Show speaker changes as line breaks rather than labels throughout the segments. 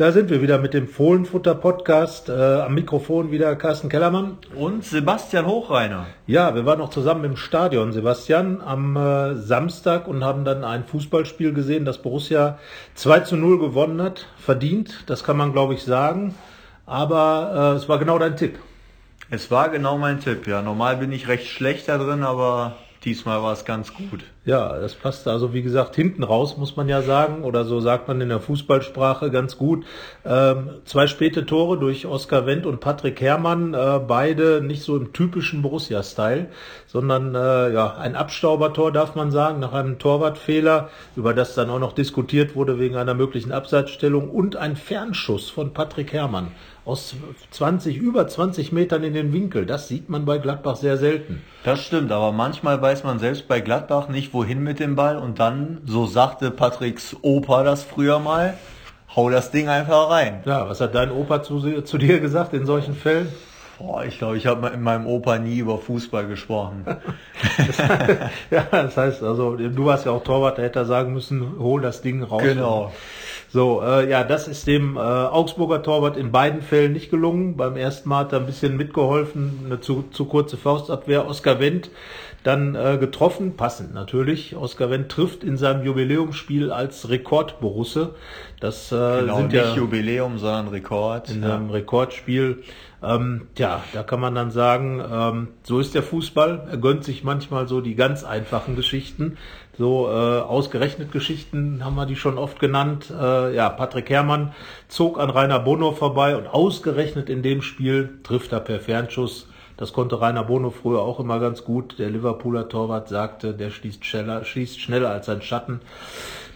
Da sind wir wieder mit dem Fohlenfutter-Podcast. Äh, am Mikrofon wieder Carsten Kellermann.
Und Sebastian Hochreiner.
Ja, wir waren noch zusammen im Stadion, Sebastian, am äh, Samstag und haben dann ein Fußballspiel gesehen, das Borussia 2 zu 0 gewonnen hat. Verdient, das kann man glaube ich sagen. Aber äh, es war genau dein Tipp.
Es war genau mein Tipp, ja. Normal bin ich recht schlecht da drin, aber diesmal war es ganz gut.
Ja, das passt also wie gesagt hinten raus, muss man ja sagen, oder so sagt man in der Fußballsprache ganz gut. Ähm, zwei späte Tore durch Oskar Wendt und Patrick Herrmann, äh, beide nicht so im typischen Borussia-Style, sondern äh, ja ein Abstaubertor darf man sagen, nach einem Torwartfehler, über das dann auch noch diskutiert wurde wegen einer möglichen Abseitsstellung und ein Fernschuss von Patrick Herrmann aus 20, über 20 Metern in den Winkel. Das sieht man bei Gladbach sehr selten.
Das stimmt, aber manchmal weiß man selbst bei Gladbach nicht, wohin mit dem Ball und dann, so sagte Patricks Opa das früher mal, hau das Ding einfach rein.
Ja, was hat dein Opa zu, zu dir gesagt in solchen Fällen?
Boah, ich glaube, ich habe mit meinem Opa nie über Fußball gesprochen.
das ja, das heißt, also du warst ja auch Torwart, da hätte er sagen müssen, hol das Ding raus.
Genau.
So, äh, ja, das ist dem äh, Augsburger Torwart in beiden Fällen nicht gelungen. Beim ersten Mal hat er ein bisschen mitgeholfen, eine zu, zu kurze Faustabwehr. Oskar Wendt dann äh, getroffen, passend natürlich. Oskar Wendt trifft in seinem Jubiläumsspiel als Rekordborusse.
Das äh, genau, sind nicht ja Jubiläum, sondern Rekord.
In ja. einem Rekordspiel. Ähm, ja, da kann man dann sagen, ähm, so ist der Fußball. Er gönnt sich manchmal so die ganz einfachen Geschichten. So äh, ausgerechnet Geschichten haben wir die schon oft genannt. Äh, ja, Patrick Herrmann zog an Rainer Bono vorbei und ausgerechnet in dem Spiel trifft er per Fernschuss. Das konnte Rainer Bono früher auch immer ganz gut. Der Liverpooler Torwart sagte, der schießt schneller, schießt schneller als sein Schatten.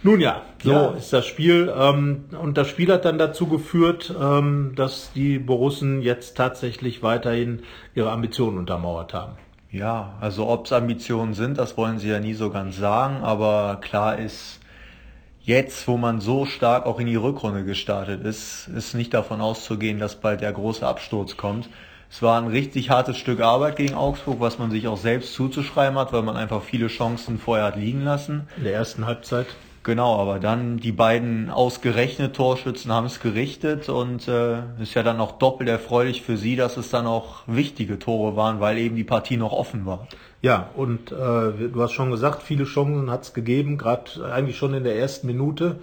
Nun ja, so ja. ist das Spiel. Ähm, und das Spiel hat dann dazu geführt, ähm, dass die Borussen jetzt tatsächlich weiterhin ihre Ambitionen untermauert haben.
Ja, also ob es Ambitionen sind, das wollen sie ja nie so ganz sagen, aber klar ist, jetzt, wo man so stark auch in die Rückrunde gestartet ist, ist nicht davon auszugehen, dass bald der große Absturz kommt. Es war ein richtig hartes Stück Arbeit gegen Augsburg, was man sich auch selbst zuzuschreiben hat, weil man einfach viele Chancen vorher hat liegen lassen.
In der ersten Halbzeit.
Genau, aber dann die beiden ausgerechnet Torschützen haben es gerichtet und äh, ist ja dann auch doppelt erfreulich für sie, dass es dann auch wichtige Tore waren, weil eben die Partie noch offen war.
Ja, und äh, du hast schon gesagt, viele Chancen hat es gegeben, gerade eigentlich schon in der ersten Minute.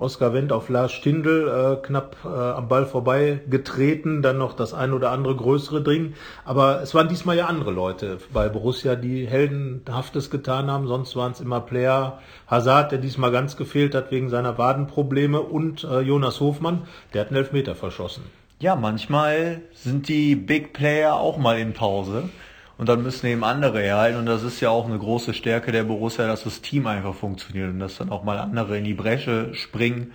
Oskar Wendt auf Lars Stindl äh, knapp äh, am Ball vorbei getreten, dann noch das ein oder andere größere Ding. Aber es waren diesmal ja andere Leute bei Borussia, die heldenhaftes getan haben. Sonst waren es immer Player. Hazard, der diesmal ganz gefehlt hat wegen seiner Wadenprobleme und äh, Jonas Hofmann, der hat einen Elfmeter verschossen.
Ja, manchmal sind die Big Player auch mal in Pause und dann müssen eben andere herhalten. Und das ist ja auch eine große Stärke der Borussia, dass das Team einfach funktioniert und dass dann auch mal andere in die Bresche springen.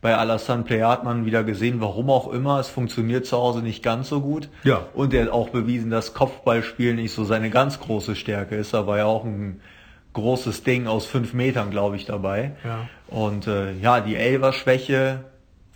Bei Alassane Play hat man wieder gesehen, warum auch immer, es funktioniert zu Hause nicht ganz so gut.
Ja.
Und er hat auch bewiesen, dass Kopfballspiel nicht so seine ganz große Stärke ist. Da war ja auch ein großes Ding aus fünf Metern, glaube ich, dabei.
Ja.
Und äh, ja, die Elver-Schwäche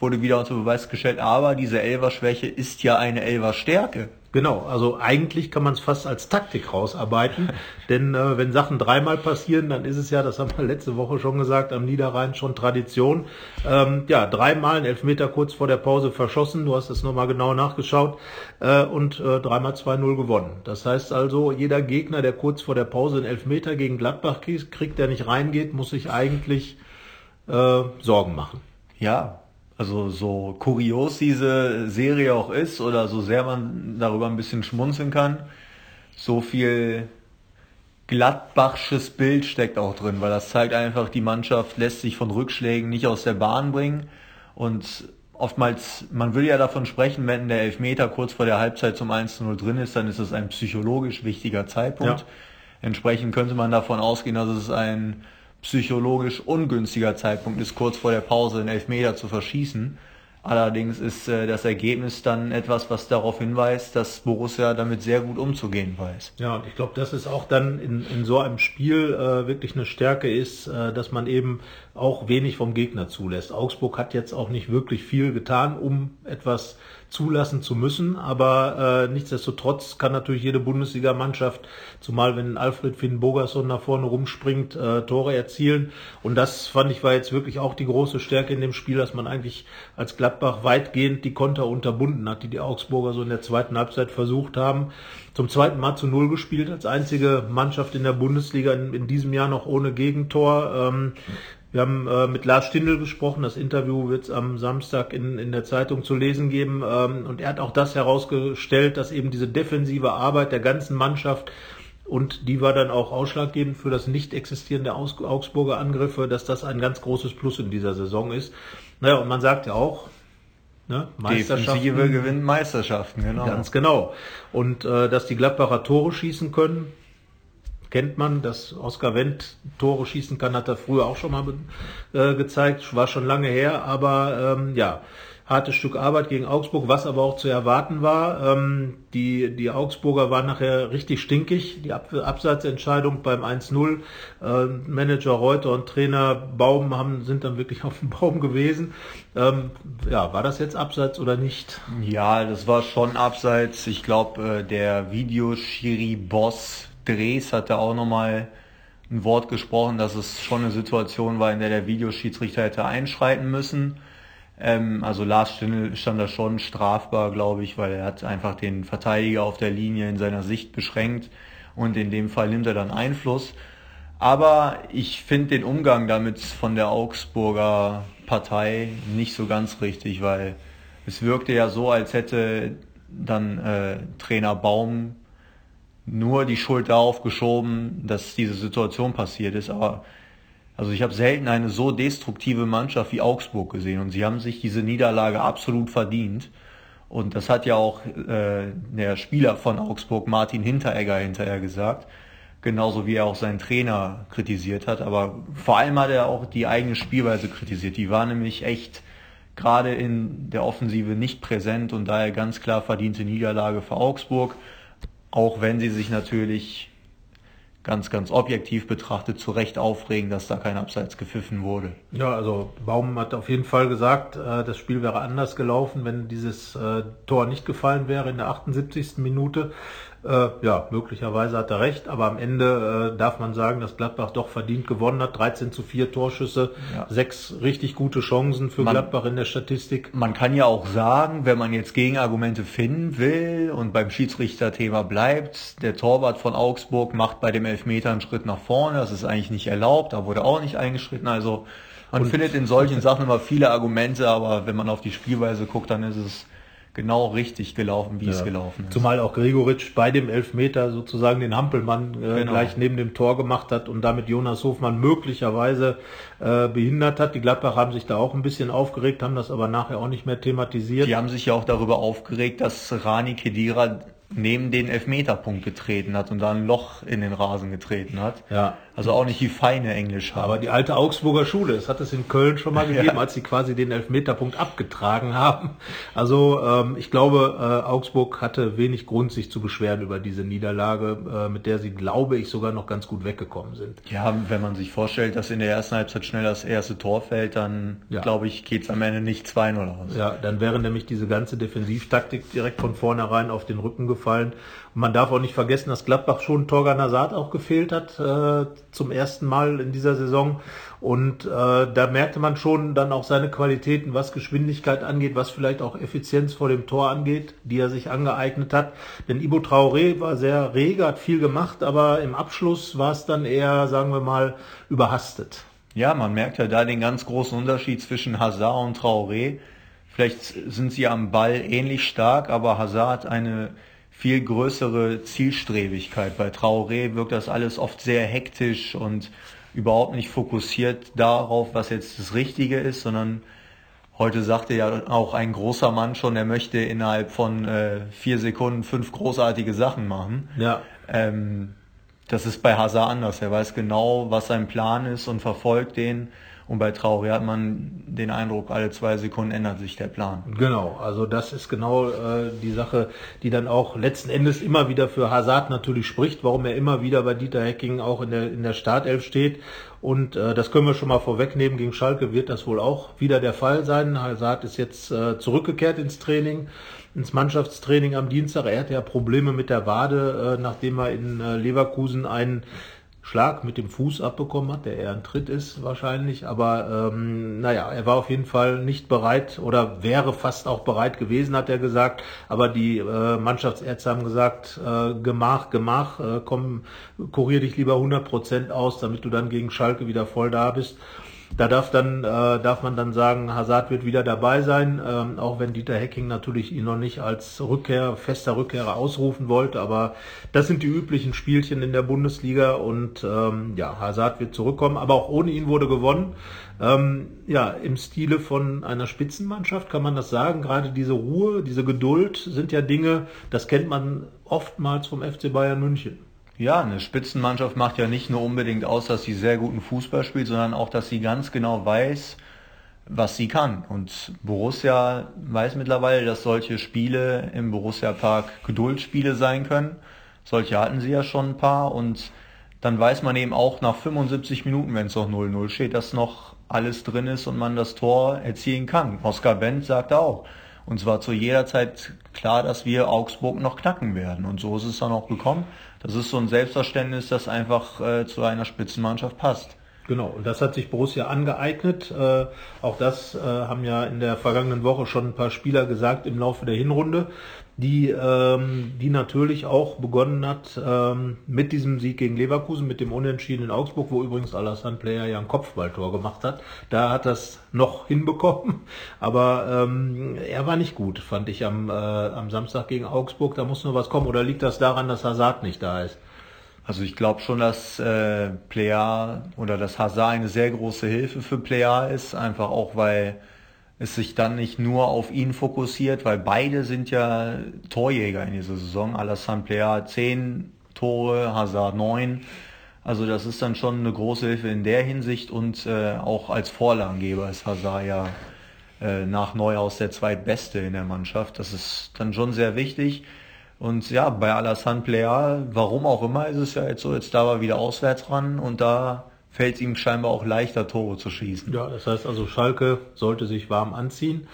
wurde wieder unter Beweis gestellt, aber diese Elver-Schwäche ist ja eine Elver-Stärke.
Genau, also eigentlich kann man es fast als Taktik rausarbeiten, denn äh, wenn Sachen dreimal passieren, dann ist es ja, das haben wir letzte Woche schon gesagt, am Niederrhein schon Tradition. Ähm, ja, dreimal ein Elfmeter kurz vor der Pause verschossen, du hast es nochmal genau nachgeschaut, äh, und äh, dreimal 2-0 gewonnen. Das heißt also, jeder Gegner, der kurz vor der Pause einen Elfmeter gegen Gladbach kriegt, der nicht reingeht, muss sich eigentlich äh, Sorgen machen.
Ja, also so kurios diese Serie auch ist oder so sehr man darüber ein bisschen schmunzeln kann, so viel Gladbachsches Bild steckt auch drin, weil das zeigt einfach, die Mannschaft lässt sich von Rückschlägen nicht aus der Bahn bringen und oftmals, man will ja davon sprechen, wenn der Elfmeter kurz vor der Halbzeit zum 1-0 drin ist, dann ist es ein psychologisch wichtiger Zeitpunkt. Ja. Entsprechend könnte man davon ausgehen, dass es ein psychologisch ungünstiger Zeitpunkt ist, kurz vor der Pause einen Elfmeter zu verschießen. Allerdings ist äh, das Ergebnis dann etwas, was darauf hinweist, dass Borussia damit sehr gut umzugehen weiß.
Ja, und ich glaube, dass es auch dann in, in so einem Spiel äh, wirklich eine Stärke ist, äh, dass man eben auch wenig vom Gegner zulässt. Augsburg hat jetzt auch nicht wirklich viel getan, um etwas zulassen zu müssen. Aber äh, nichtsdestotrotz kann natürlich jede Bundesligamannschaft, zumal wenn Alfred Finn Bogerson nach vorne rumspringt, äh, Tore erzielen. Und das fand ich war jetzt wirklich auch die große Stärke in dem Spiel, dass man eigentlich als Gladbach weitgehend die Konter unterbunden hat, die die Augsburger so in der zweiten Halbzeit versucht haben. Zum zweiten Mal zu Null gespielt, als einzige Mannschaft in der Bundesliga in, in diesem Jahr noch ohne Gegentor. Ähm, wir haben äh, mit Lars Stindl gesprochen. Das Interview wird es am Samstag in, in der Zeitung zu lesen geben. Ähm, und er hat auch das herausgestellt, dass eben diese defensive Arbeit der ganzen Mannschaft und die war dann auch ausschlaggebend für das Nicht-Existieren der Augsburger Angriffe, dass das ein ganz großes Plus in dieser Saison ist. Naja, und man sagt ja auch,
ne, Meisterschaften. Defensive gewinnt Meisterschaften, genau.
Ganz genau. Und äh, dass die Gladbacher Tore schießen können, kennt man, dass Oskar Wendt Tore schießen kann, hat er früher auch schon mal äh, gezeigt, war schon lange her, aber ähm, ja, hartes Stück Arbeit gegen Augsburg, was aber auch zu erwarten war. Ähm, die, die Augsburger waren nachher richtig stinkig. Die Ab Abseitsentscheidung beim 1-0. Äh, Manager Reuter und Trainer Baum haben, sind dann wirklich auf dem Baum gewesen. Ähm, ja, war das jetzt Abseits oder nicht?
Ja, das war schon Abseits. Ich glaube, äh, der Videoschiri-Boss Dres hatte auch nochmal ein Wort gesprochen, dass es schon eine Situation war, in der der Videoschiedsrichter hätte einschreiten müssen. Ähm, also Lars Stindl stand da schon strafbar, glaube ich, weil er hat einfach den Verteidiger auf der Linie in seiner Sicht beschränkt und in dem Fall nimmt er dann Einfluss. Aber ich finde den Umgang damit von der Augsburger Partei nicht so ganz richtig, weil es wirkte ja so, als hätte dann äh, Trainer Baum nur die Schuld darauf geschoben, dass diese Situation passiert ist. Aber also ich habe selten eine so destruktive Mannschaft wie Augsburg gesehen und sie haben sich diese Niederlage absolut verdient. Und das hat ja auch äh, der Spieler von Augsburg, Martin Hinteregger, hinterher gesagt. Genauso wie er auch seinen Trainer kritisiert hat. Aber vor allem hat er auch die eigene Spielweise kritisiert. Die war nämlich echt gerade in der Offensive nicht präsent und daher ganz klar verdiente Niederlage für Augsburg. Auch wenn sie sich natürlich ganz, ganz objektiv betrachtet zu Recht aufregen, dass da kein Abseits gepfiffen wurde.
Ja, also Baum hat auf jeden Fall gesagt, äh, das Spiel wäre anders gelaufen, wenn dieses äh, Tor nicht gefallen wäre in der 78. Minute. Äh, ja, möglicherweise hat er recht, aber am Ende äh, darf man sagen, dass Gladbach doch verdient gewonnen hat. 13 zu 4 Torschüsse, ja. sechs richtig gute Chancen für man, Gladbach in der Statistik.
Man kann ja auch sagen, wenn man jetzt Gegenargumente finden will und beim Schiedsrichterthema bleibt, der Torwart von Augsburg macht bei dem Elfmeter einen Schritt nach vorne, das ist eigentlich nicht erlaubt, da wurde auch nicht eingeschritten, also man und findet in solchen Sachen immer viele Argumente, aber wenn man auf die Spielweise guckt, dann ist es genau richtig gelaufen, wie ja. es gelaufen ist.
Zumal auch Gregoritsch bei dem Elfmeter sozusagen den Hampelmann äh, genau. gleich neben dem Tor gemacht hat und damit Jonas Hofmann möglicherweise äh, behindert hat. Die Gladbach haben sich da auch ein bisschen aufgeregt, haben das aber nachher auch nicht mehr thematisiert.
Die haben sich ja auch darüber aufgeregt, dass Rani Kedira neben den Elfmeterpunkt getreten hat und da ein Loch in den Rasen getreten hat.
Ja.
Also auch nicht die feine Englisch
haben. Aber die alte Augsburger Schule, es hat es in Köln schon mal gegeben, ja. als sie quasi den Elfmeterpunkt abgetragen haben. Also ähm, ich glaube, äh, Augsburg hatte wenig Grund, sich zu beschweren über diese Niederlage, äh, mit der sie, glaube ich, sogar noch ganz gut weggekommen sind.
Ja, wenn man sich vorstellt, dass in der ersten Halbzeit schnell das erste Tor fällt, dann ja. glaube ich, geht's am Ende nicht 2-0 aus.
Ja, dann wäre nämlich diese ganze Defensivtaktik direkt von vornherein auf den Rücken gefallen. Man darf auch nicht vergessen, dass Gladbach schon Torgan Hazard auch gefehlt hat äh, zum ersten Mal in dieser Saison. Und äh, da merkte man schon dann auch seine Qualitäten, was Geschwindigkeit angeht, was vielleicht auch Effizienz vor dem Tor angeht, die er sich angeeignet hat. Denn Ibo Traoré war sehr rege, hat viel gemacht, aber im Abschluss war es dann eher, sagen wir mal, überhastet.
Ja, man merkt ja da den ganz großen Unterschied zwischen Hazard und Traoré. Vielleicht sind sie am Ball ähnlich stark, aber Hazard hat eine viel größere Zielstrebigkeit. Bei Traoré wirkt das alles oft sehr hektisch und überhaupt nicht fokussiert darauf, was jetzt das Richtige ist, sondern heute sagte ja auch ein großer Mann schon, er möchte innerhalb von äh, vier Sekunden fünf großartige Sachen machen.
Ja.
Ähm, das ist bei Hazard anders. Er weiß genau, was sein Plan ist und verfolgt den Und bei Traoré hat man den Eindruck, alle zwei Sekunden ändert sich der Plan.
Genau, also das ist genau äh, die Sache, die dann auch letzten Endes immer wieder für Hazard natürlich spricht, warum er immer wieder bei Dieter Hecking auch in der, in der Startelf steht. Und äh, das können wir schon mal vorwegnehmen, gegen Schalke wird das wohl auch wieder der Fall sein. Hazard ist jetzt äh, zurückgekehrt ins Training ins Mannschaftstraining am Dienstag. Er hatte ja Probleme mit der Wade, äh, nachdem er in äh, Leverkusen einen Schlag mit dem Fuß abbekommen hat, der eher ein Tritt ist wahrscheinlich. Aber ähm, naja, er war auf jeden Fall nicht bereit oder wäre fast auch bereit gewesen, hat er gesagt. Aber die äh, Mannschaftsärzte haben gesagt, äh, gemach, gemach, äh, komm, kurier dich lieber 100 Prozent aus, damit du dann gegen Schalke wieder voll da bist. Da darf dann äh, darf man dann sagen, Hazard wird wieder dabei sein, ähm, auch wenn Dieter Hecking natürlich ihn noch nicht als Rückkehr, fester Rückkehrer ausrufen wollte. Aber das sind die üblichen Spielchen in der Bundesliga und ähm, ja, Hazard wird zurückkommen. Aber auch ohne ihn wurde gewonnen. Ähm, ja, im Stile von einer Spitzenmannschaft kann man das sagen. Gerade diese Ruhe, diese Geduld sind ja Dinge, das kennt man oftmals vom FC Bayern München.
Ja, eine Spitzenmannschaft macht ja nicht nur unbedingt aus, dass sie sehr guten Fußball spielt, sondern auch, dass sie ganz genau weiß, was sie kann. Und Borussia weiß mittlerweile, dass solche Spiele im Borussia Park Geduldsspiele sein können. Solche hatten sie ja schon ein paar und dann weiß man eben auch nach 75 Minuten, wenn es noch 0-0 steht, dass noch alles drin ist und man das Tor erzielen kann. Oskar Wendt sagt auch, und zwar zu jeder Zeit klar, dass wir Augsburg noch knacken werden. Und so ist es dann auch gekommen. Das ist so ein Selbstverständnis, das einfach äh, zu einer Spitzenmannschaft passt.
Genau, und das hat sich Borussia angeeignet. Äh, auch das äh, haben ja in der vergangenen Woche schon ein paar Spieler gesagt im Laufe der Hinrunde die, ähm, die natürlich auch begonnen hat ähm, mit diesem Sieg gegen Leverkusen, mit dem Unentschieden in Augsburg, wo übrigens Alassane Player ja ein Kopfballtor gemacht hat. Da hat das noch hinbekommen, aber ähm, er war nicht gut, fand ich am, äh, am Samstag gegen Augsburg. Da muss nur was kommen. Oder liegt das daran, dass Hazard nicht da ist?
Also ich glaube schon, dass äh, Player oder dass Hazard eine sehr große Hilfe für Player ist, einfach auch weil es sich dann nicht nur auf ihn fokussiert, weil beide sind ja Torjäger in dieser Saison. Alassane Plea 10 Tore, Hazard 9. Also das ist dann schon eine große Hilfe in der Hinsicht und äh, auch als Vorlagengeber ist Hazard ja äh, nach Neuhaus der zweitbeste in der Mannschaft. Das ist dann schon sehr wichtig. Und ja, bei Alassane Plea, warum auch immer, ist es ja jetzt so, jetzt da war wieder auswärts ran und da fällt ihm scheinbar auch leichter, Tore zu schießen.
Ja, das heißt also, Schalke sollte sich warm anziehen.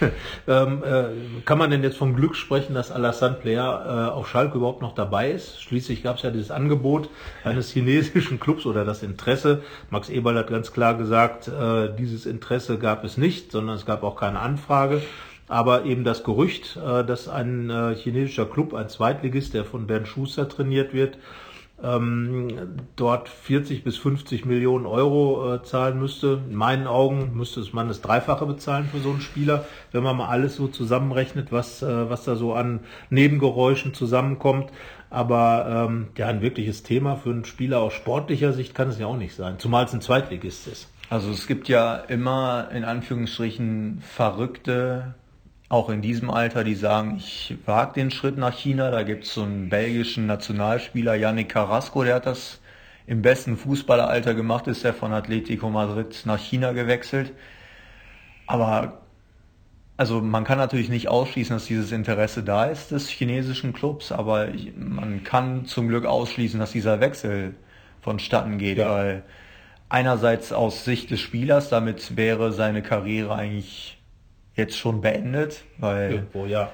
ähm, äh, kann man denn jetzt vom Glück sprechen, dass Alassane Player äh, auf Schalke überhaupt noch dabei ist? Schließlich gab es ja dieses Angebot eines chinesischen Clubs oder das Interesse. Max Eberl hat ganz klar gesagt, äh, dieses Interesse gab es nicht, sondern es gab auch keine Anfrage. Aber eben das Gerücht, äh, dass ein äh, chinesischer Club, ein Zweitligist, der von Bernd Schuster trainiert wird, ähm, dort 40 bis 50 Millionen Euro äh, zahlen müsste. In meinen Augen müsste man das Dreifache bezahlen für so einen Spieler, wenn man mal alles so zusammenrechnet, was, äh, was da so an Nebengeräuschen zusammenkommt. Aber ähm, ja, ein wirkliches Thema für einen Spieler aus sportlicher Sicht kann es ja auch nicht sein, zumal es ein Zweitligist ist.
Also es gibt ja immer in Anführungsstrichen verrückte auch in diesem Alter, die sagen, ich wage den Schritt nach China. Da gibt es so einen belgischen Nationalspieler, Yannick Carrasco, der hat das im besten Fußballeralter gemacht, ist er von Atletico Madrid nach China gewechselt. Aber also man kann natürlich nicht ausschließen, dass dieses Interesse da ist des chinesischen Clubs, aber man kann zum Glück ausschließen, dass dieser Wechsel vonstatten geht, ja. weil einerseits aus Sicht des Spielers, damit wäre seine Karriere eigentlich jetzt schon beendet, weil
Irgendwo, ja.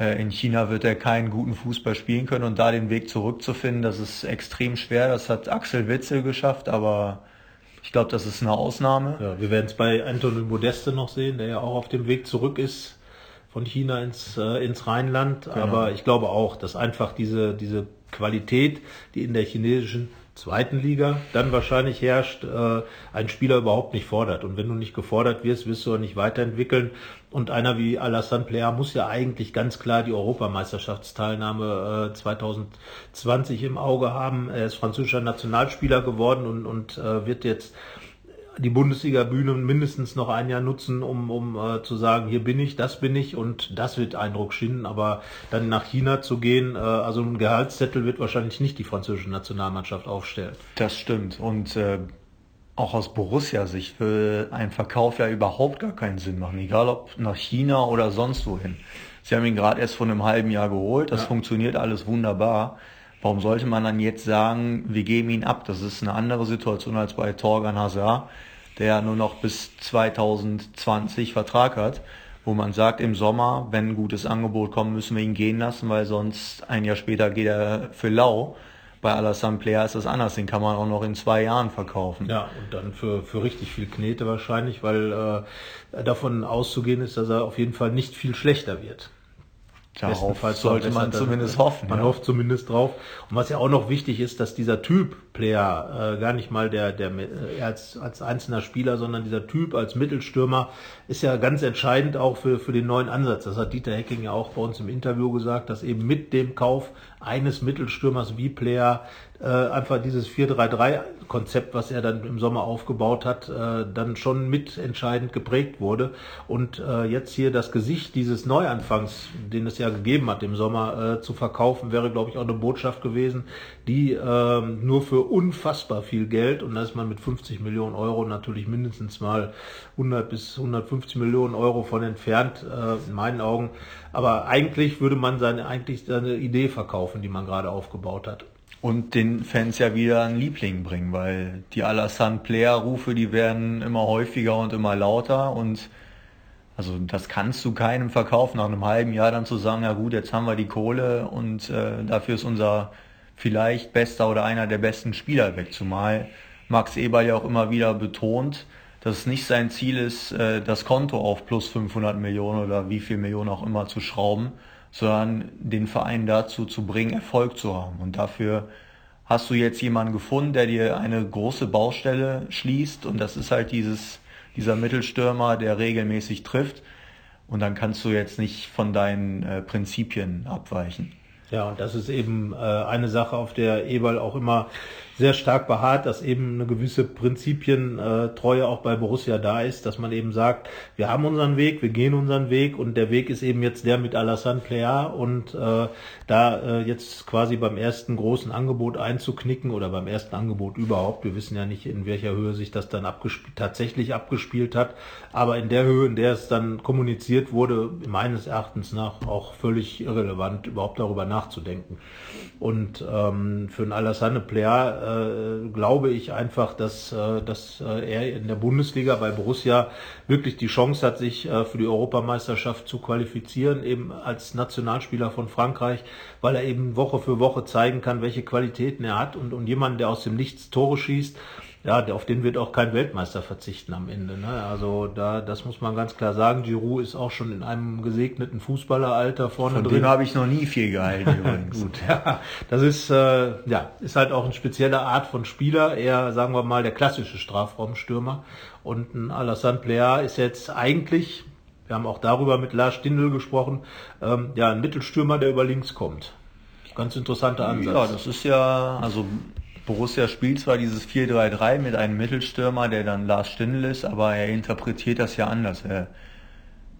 Äh, in China wird er keinen guten Fußball spielen können und da den Weg zurückzufinden, das ist extrem schwer. Das hat Axel Witzel geschafft, aber ich glaube, das ist eine Ausnahme.
Ja, wir werden es bei Anthony Modeste noch sehen, der ja auch auf dem Weg zurück ist von China ins, äh, ins Rheinland. Genau. Aber ich glaube auch, dass einfach diese, diese Qualität, die in der chinesischen zweiten Liga dann wahrscheinlich herrscht, äh, ein Spieler überhaupt nicht fordert. Und wenn du nicht gefordert wirst, wirst du auch nicht weiterentwickeln. Und einer wie Alassane Player muss ja eigentlich ganz klar die Europameisterschaftsteilnahme äh, 2020 im Auge haben. Er ist französischer Nationalspieler geworden und, und äh, wird jetzt die Bundesliga-Bühne mindestens noch ein Jahr nutzen, um, um äh, zu sagen, hier bin ich, das bin ich und das wird Eindruck schinden. Aber dann nach China zu gehen, äh, also ein Gehaltszettel wird wahrscheinlich nicht die französische Nationalmannschaft aufstellen.
Das stimmt. Und äh, auch aus Borussia-Sicht würde ein Verkauf ja überhaupt gar keinen Sinn machen, egal ob nach China oder sonst wohin. Sie haben ihn gerade erst vor einem halben Jahr geholt, das ja. funktioniert alles wunderbar. Warum sollte man dann jetzt sagen, wir geben ihn ab? Das ist eine andere Situation als bei Torgan Hazard, der nur noch bis 2020 Vertrag hat, wo man sagt, im Sommer, wenn ein gutes Angebot kommt, müssen wir ihn gehen lassen, weil sonst ein Jahr später geht er für lau. Bei Alassane Player ist das anders, den kann man auch noch in zwei Jahren verkaufen.
Ja, und dann für, für richtig viel Knete wahrscheinlich, weil äh, davon auszugehen ist, dass er auf jeden Fall nicht viel schlechter wird.
Darauf sollte man zumindest hoffen.
Man ja. hofft zumindest drauf. Und was ja auch noch wichtig ist, dass dieser Typ Player, äh, gar nicht mal der, der äh, als, als einzelner Spieler, sondern dieser Typ als Mittelstürmer ist ja ganz entscheidend auch für, für den neuen Ansatz. Das hat Dieter Hecking ja auch bei uns im Interview gesagt, dass eben mit dem Kauf eines Mittelstürmers wie Player äh, einfach dieses 4-3-3-Konzept, was er dann im Sommer aufgebaut hat, äh, dann schon mitentscheidend geprägt wurde. Und äh, jetzt hier das Gesicht dieses Neuanfangs, den es ja gegeben hat im Sommer, äh, zu verkaufen, wäre, glaube ich, auch eine Botschaft gewesen, die äh, nur für unfassbar viel Geld, und da ist man mit 50 Millionen Euro natürlich mindestens mal 100 bis 150 Millionen Euro von entfernt, äh, in meinen Augen. Aber eigentlich würde man seine, eigentlich seine Idee verkaufen, die man gerade aufgebaut hat.
Und den Fans ja wieder einen Liebling bringen, weil die Alassane Player Rufe, die werden immer häufiger und immer lauter und also das kannst du keinem verkaufen, nach einem halben Jahr dann zu sagen, ja gut, jetzt haben wir die Kohle und äh, dafür ist unser vielleicht bester oder einer der besten Spieler weg. Zumal Max Eberl ja auch immer wieder betont, dass es nicht sein Ziel ist, äh, das Konto auf plus 500 Millionen oder wie viel Millionen auch immer zu schrauben, sondern den Verein dazu zu bringen, Erfolg zu haben. Und dafür hast du jetzt jemanden gefunden, der dir eine große Baustelle schließt und das ist halt dieses, dieser Mittelstürmer, der regelmäßig trifft. Und dann kannst du jetzt nicht von deinen äh, Prinzipien abweichen.
Ja, und das ist eben äh, eine Sache, auf der Eberl auch immer sehr stark beharrt, dass eben eine gewisse Prinzipientreue auch bei Borussia da ist, dass man eben sagt, wir haben unseren Weg, wir gehen unseren Weg und der Weg ist eben jetzt der mit Alassane Plea und äh, da äh, jetzt quasi beim ersten großen Angebot einzuknicken oder beim ersten Angebot überhaupt, wir wissen ja nicht, in welcher Höhe sich das dann abgespielt, tatsächlich abgespielt hat, aber in der Höhe, in der es dann kommuniziert wurde, meines Erachtens nach auch völlig irrelevant, überhaupt darüber nachzudenken. Und ähm, für einen Alassane Plea äh, glaube ich einfach, dass, äh, dass äh, er in der Bundesliga bei Borussia wirklich die Chance hat, sich äh, für die Europameisterschaft zu qualifizieren, eben als Nationalspieler von Frankreich, weil er eben Woche für Woche zeigen kann, welche Qualitäten er hat. Und, und jemand, der aus dem Nichts Tore schießt, ja, auf den wird auch kein Weltmeister verzichten am Ende. Ne? Also da, das muss man ganz klar sagen. Giroud ist auch schon in einem gesegneten Fußballeralter vorne
Von
drin.
Von dem habe ich noch nie viel gehalten übrigens.
Gut, ja, das ist äh, ja ist halt auch eine spezielle Art von Spieler. Eher sagen wir mal der klassische Strafraumstürmer. Und ein Alassane Plea ist jetzt eigentlich, wir haben auch darüber mit Lars Stindl gesprochen, ähm, ja ein Mittelstürmer, der über links kommt. Ganz interessanter Ansatz.
Ja, das ist ja also Borussia spielt zwar dieses 4-3-3 mit einem Mittelstürmer, der dann Lars Stindl ist, aber er interpretiert das ja anders. Er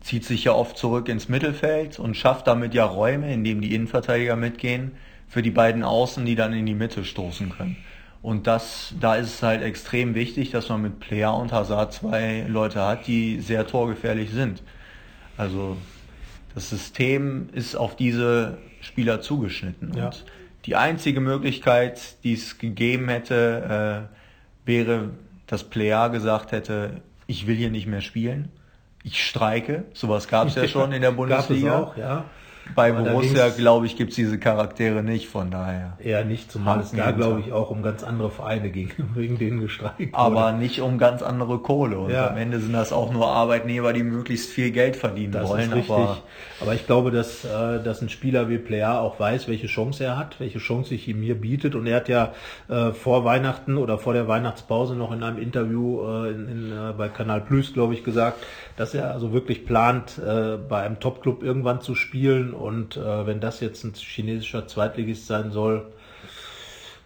zieht sich ja oft zurück ins Mittelfeld und schafft damit ja Räume, in denen die Innenverteidiger mitgehen, für die beiden Außen, die dann in die Mitte stoßen können. Und das, da ist es halt extrem wichtig, dass man mit Player und Hazard zwei Leute hat, die sehr torgefährlich sind. Also das System ist auf diese Spieler zugeschnitten. Ja. Und die einzige Möglichkeit, die es gegeben hätte, äh, wäre, dass Plea gesagt hätte, ich will hier nicht mehr spielen. Ich streike. Sowas gab es ja schon in der Bundesliga. Gab
es auch, ja.
Bei Borussia, glaube ich, gibt es diese Charaktere nicht, von daher.
Eher nicht, zumal es da, glaube ich, auch um ganz andere Vereine ging, wegen denen gestreikt
Aber nicht um ganz andere Kohle. Und ja. am Ende sind das auch nur Arbeitnehmer, die möglichst viel Geld verdienen
das
wollen.
Ist richtig. Aber, aber ich glaube, dass, äh, dass ein Spieler wie Player auch weiß, welche Chance er hat, welche Chance sich ihm hier bietet. Und er hat ja äh, vor Weihnachten oder vor der Weihnachtspause noch in einem Interview äh, in, in, äh, bei Kanal Plus, glaube ich, gesagt, dass er also wirklich plant, äh, bei einem Topclub irgendwann zu spielen und äh, wenn das jetzt ein chinesischer Zweitligist sein soll,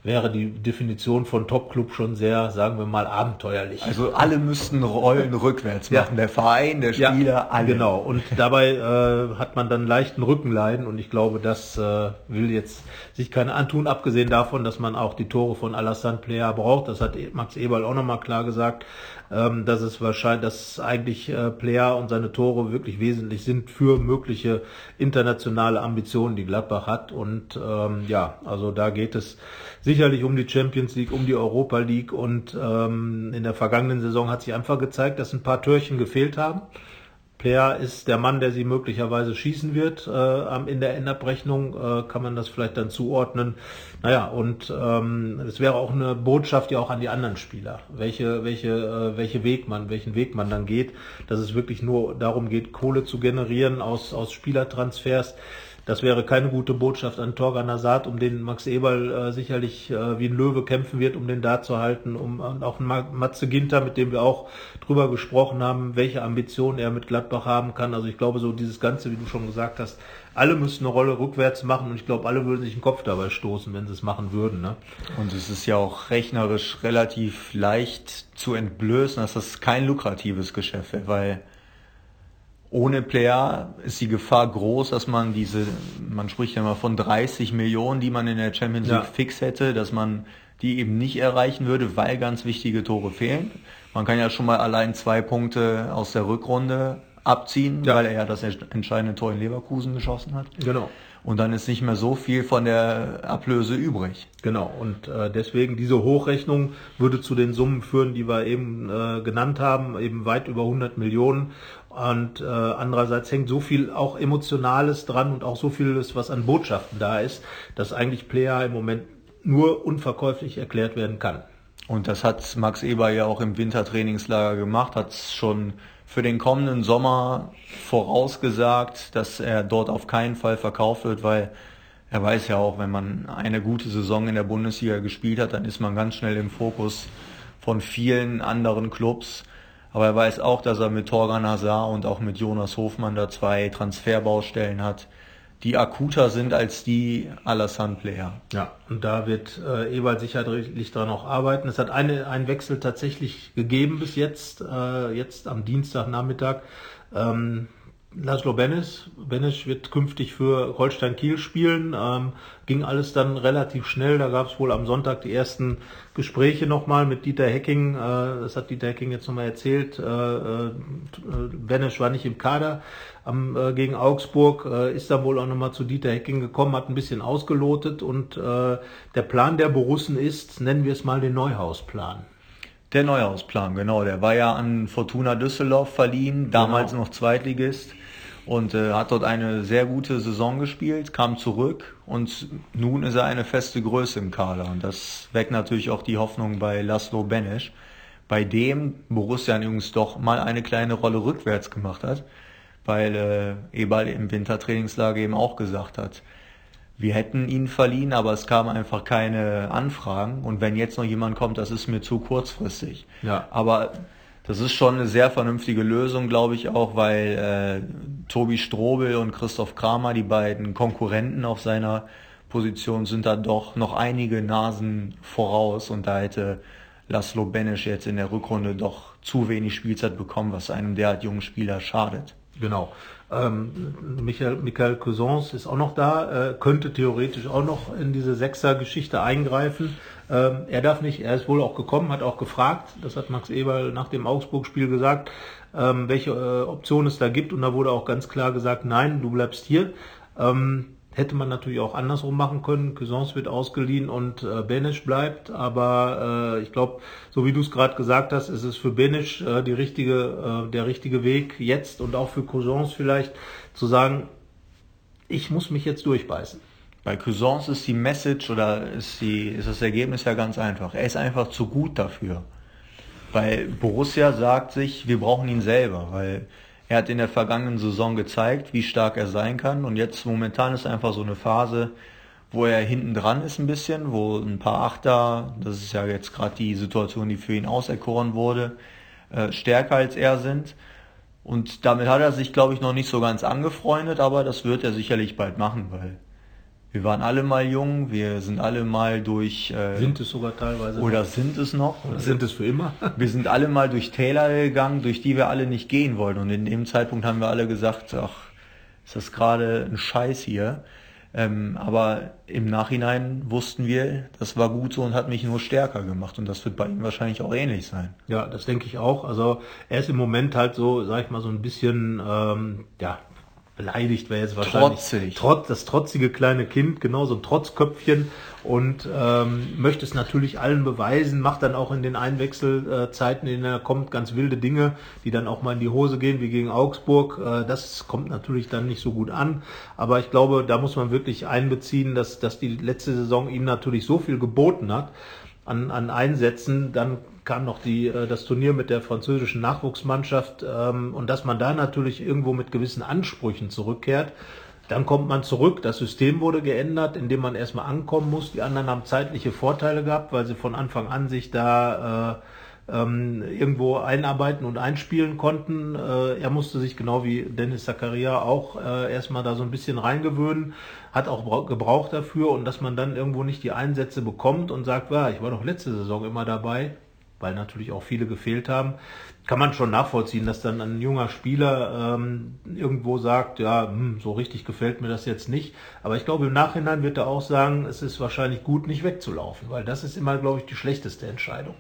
wäre die Definition von Top-Club schon sehr, sagen wir mal, abenteuerlich.
Also alle müssten Rollen rückwärts machen, ja. der Verein, der Spieler,
ja, alle. Genau, und dabei äh, hat man dann leichten Rückenleiden und ich glaube, das äh, will jetzt sich keine antun, abgesehen davon, dass man auch die Tore von Alassane Player braucht. Das hat Max Eberl auch nochmal klar gesagt, ähm, dass es wahrscheinlich, dass eigentlich äh, Player und seine Tore wirklich wesentlich sind für mögliche internationale Ambitionen, die Gladbach hat. Und ähm, ja, also da geht es sicherlich um die Champions League, um die Europa League und ähm, in der vergangenen Saison hat sich einfach gezeigt, dass ein paar Türchen gefehlt haben. Player ist der Mann, der sie möglicherweise schießen wird äh, in der Endabrechnung, äh, kann man das vielleicht dann zuordnen. Naja, und ähm, es wäre auch eine Botschaft ja auch an die anderen Spieler, welche, welche, äh, welche Weg man, welchen Weg man dann geht, dass es wirklich nur darum geht, Kohle zu generieren aus, aus Spielertransfers. Das wäre keine gute Botschaft an Torgan Hazard, um den Max Eberl äh, sicherlich äh, wie ein Löwe kämpfen wird, um den da zu halten, um und auch Matze Ginter, mit dem wir auch drüber gesprochen haben, welche Ambitionen er mit Gladbach haben kann. Also ich glaube, so dieses Ganze, wie du schon gesagt hast, alle müssten eine Rolle rückwärts machen und ich glaube, alle würden sich den Kopf dabei stoßen, wenn sie es machen würden. Ne?
Und es ist ja auch rechnerisch relativ leicht zu entblößen, dass das kein lukratives Geschäft wäre, weil ohne Player ist die Gefahr groß, dass man diese, man spricht ja immer von 30 Millionen, die man in der Champions League ja. fix hätte, dass man die eben nicht erreichen würde, weil ganz wichtige Tore fehlen. Man kann ja schon mal allein zwei Punkte aus der Rückrunde abziehen, ja. weil er ja das entscheidende Tor in Leverkusen geschossen hat.
Genau.
Und dann ist nicht mehr so viel von der Ablöse übrig.
Genau. Und äh, deswegen diese Hochrechnung würde zu den Summen führen, die wir eben äh, genannt haben, eben weit über 100 Millionen. Und äh, andererseits hängt so viel auch Emotionales dran und auch so vieles, was an Botschaften da ist, dass eigentlich Player im Moment nur unverkäuflich erklärt werden kann.
Und das hat Max Eber ja auch im Wintertrainingslager gemacht, hat schon für den kommenden Sommer vorausgesagt, dass er dort auf keinen Fall verkauft wird, weil er weiß ja auch, wenn man eine gute Saison in der Bundesliga gespielt hat, dann ist man ganz schnell im Fokus von vielen anderen Clubs. Aber er weiß auch, dass er mit Torgan Hazard und auch mit Jonas Hofmann da zwei Transferbaustellen hat, die akuter sind als die Alassane Player.
Ja, und da wird äh, Ewald sicherlich dran auch arbeiten. Es hat eine, einen Wechsel tatsächlich gegeben bis jetzt, äh, jetzt am Dienstagnachmittag. Ähm, Laszlo Benes. Benes wird künftig für Holstein Kiel spielen. Ähm, ging alles dann relativ schnell. Da gab es wohl am Sonntag die ersten Gespräche nochmal mit Dieter Hecking. Äh, das hat Dieter Hecking jetzt nochmal erzählt. Äh, äh, Benes war nicht im Kader am, äh, gegen Augsburg. Äh, ist dann wohl auch nochmal zu Dieter Hecking gekommen, hat ein bisschen ausgelotet. Und äh, der Plan der Borussen ist, nennen wir es mal den Neuhausplan.
Der Neuhausplan, genau. Der war ja an Fortuna Düsseldorf verliehen, damals genau. noch Zweitligist und äh, hat dort eine sehr gute Saison gespielt, kam zurück und nun ist er eine feste Größe im Kader und das weckt natürlich auch die Hoffnung bei Laszlo Benesch, bei dem Borussia Jungs doch mal eine kleine Rolle rückwärts gemacht hat, weil äh, Eberl im Wintertrainingslager eben auch gesagt hat, wir hätten ihn verliehen, aber es kamen einfach keine Anfragen und wenn jetzt noch jemand kommt, das ist mir zu kurzfristig. Ja. Aber das ist schon eine sehr vernünftige Lösung, glaube ich auch, weil äh, Tobi Strobel und Christoph Kramer, die beiden Konkurrenten auf seiner Position, sind da doch noch einige Nasen voraus und da hätte Laszlo Benesch jetzt in der Rückrunde doch zu wenig Spielzeit bekommen, was einem derart jungen Spieler schadet.
Genau. Ähm, Michael, Michael Cousins ist auch noch da, äh, könnte theoretisch auch noch in diese Sechser-Geschichte eingreifen. Ähm, er darf nicht, er ist wohl auch gekommen, hat auch gefragt, das hat Max Eberl nach dem Augsburg-Spiel gesagt, ähm, welche äh, Optionen es da gibt und da wurde auch ganz klar gesagt, nein, du bleibst hier. Ähm, Hätte man natürlich auch andersrum machen können. Cousins wird ausgeliehen und äh, Benisch bleibt. Aber äh, ich glaube, so wie du es gerade gesagt hast, ist es für Benisch äh, die richtige, äh, der richtige Weg jetzt und auch für Cousins vielleicht zu sagen, ich muss mich jetzt durchbeißen.
Bei Cousins ist die Message oder ist, die, ist das Ergebnis ja ganz einfach. Er ist einfach zu gut dafür. Weil Borussia sagt sich, wir brauchen ihn selber, weil er hat in der vergangenen Saison gezeigt, wie stark er sein kann. Und jetzt momentan ist einfach so eine Phase, wo er hinten dran ist ein bisschen, wo ein paar Achter, das ist ja jetzt gerade die Situation, die für ihn auserkoren wurde, äh, stärker als er sind. Und damit hat er sich, glaube ich, noch nicht so ganz angefreundet, aber das wird er sicherlich bald machen, weil Wir waren alle mal jung, wir sind alle mal durch.
Äh, sind es sogar teilweise.
Oder noch. sind es noch?
Oder sind es für immer?
wir sind alle mal durch Täler gegangen, durch die wir alle nicht gehen wollten. Und in dem Zeitpunkt haben wir alle gesagt, ach, ist das gerade ein Scheiß hier. Ähm, aber im Nachhinein wussten wir, das war gut so und hat mich nur stärker gemacht. Und das wird bei ihm wahrscheinlich auch ähnlich sein.
Ja, das denke ich auch. Also er ist im Moment halt so, sag ich mal, so ein bisschen, ähm, ja, beleidigt wäre jetzt wahrscheinlich.
Trotzig.
Trotz, das trotzige kleine Kind, genau so ein Trotzköpfchen und ähm, möchte es natürlich allen beweisen, macht dann auch in den Einwechselzeiten, in denen er kommt, ganz wilde Dinge, die dann auch mal in die Hose gehen, wie gegen Augsburg. Äh, das kommt natürlich dann nicht so gut an. Aber ich glaube, da muss man wirklich einbeziehen, dass, dass die letzte Saison ihm natürlich so viel geboten hat an, an Einsätzen, dann kam noch die, äh, das Turnier mit der französischen Nachwuchsmannschaft ähm, und dass man da natürlich irgendwo mit gewissen Ansprüchen zurückkehrt. Dann kommt man zurück, das System wurde geändert, indem man erstmal ankommen muss. Die anderen haben zeitliche Vorteile gehabt, weil sie von Anfang an sich da äh, ähm, irgendwo einarbeiten und einspielen konnten. Äh, er musste sich genau wie Dennis Zakaria auch äh, erstmal da so ein bisschen reingewöhnen, hat auch gebraucht dafür und dass man dann irgendwo nicht die Einsätze bekommt und sagt, ja, ich war doch letzte Saison immer dabei, weil natürlich auch viele gefehlt haben, kann man schon nachvollziehen, dass dann ein junger Spieler ähm, irgendwo sagt, ja, hm, so richtig gefällt mir das jetzt nicht. Aber ich glaube, im Nachhinein wird er auch sagen, es ist wahrscheinlich gut, nicht wegzulaufen, weil das ist immer, glaube ich, die schlechteste Entscheidung.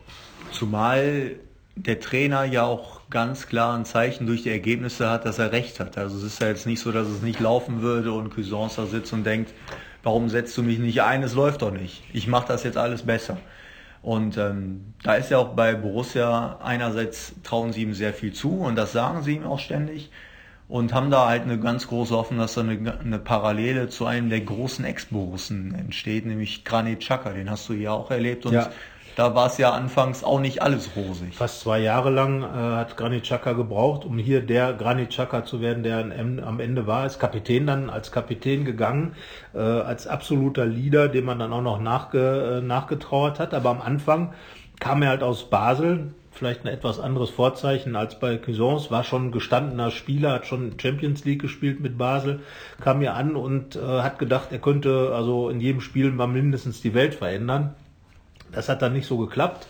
Zumal der Trainer ja auch ganz klar ein Zeichen durch die Ergebnisse hat, dass er recht hat. Also es ist ja jetzt nicht so, dass es nicht laufen würde und Cuisance da sitzt und denkt, warum setzt du mich nicht ein? Es läuft doch nicht. Ich mache das jetzt alles besser. Und ähm, da ist ja auch bei Borussia einerseits trauen sie ihm sehr viel zu und das sagen sie ihm auch ständig und haben da halt eine ganz große Hoffnung, dass da eine, eine Parallele zu einem der großen Ex-Borussen entsteht, nämlich Granit Xhaka, den hast du ja auch erlebt und ja. Da war es ja anfangs auch nicht alles rosig.
Fast zwei Jahre lang äh, hat Granit Xhaka gebraucht, um hier der Granit Xhaka zu werden, der am Ende war. Ist Kapitän dann als Kapitän gegangen, äh, als absoluter Leader, dem man dann auch noch nachge, äh, nachgetrauert hat. Aber am Anfang kam er halt aus Basel, vielleicht ein etwas anderes Vorzeichen als bei Cuisance, war schon ein gestandener Spieler, hat schon Champions League gespielt mit Basel, kam hier an und äh, hat gedacht, er könnte also in jedem Spiel mal mindestens die Welt verändern. Das hat dann nicht so geklappt.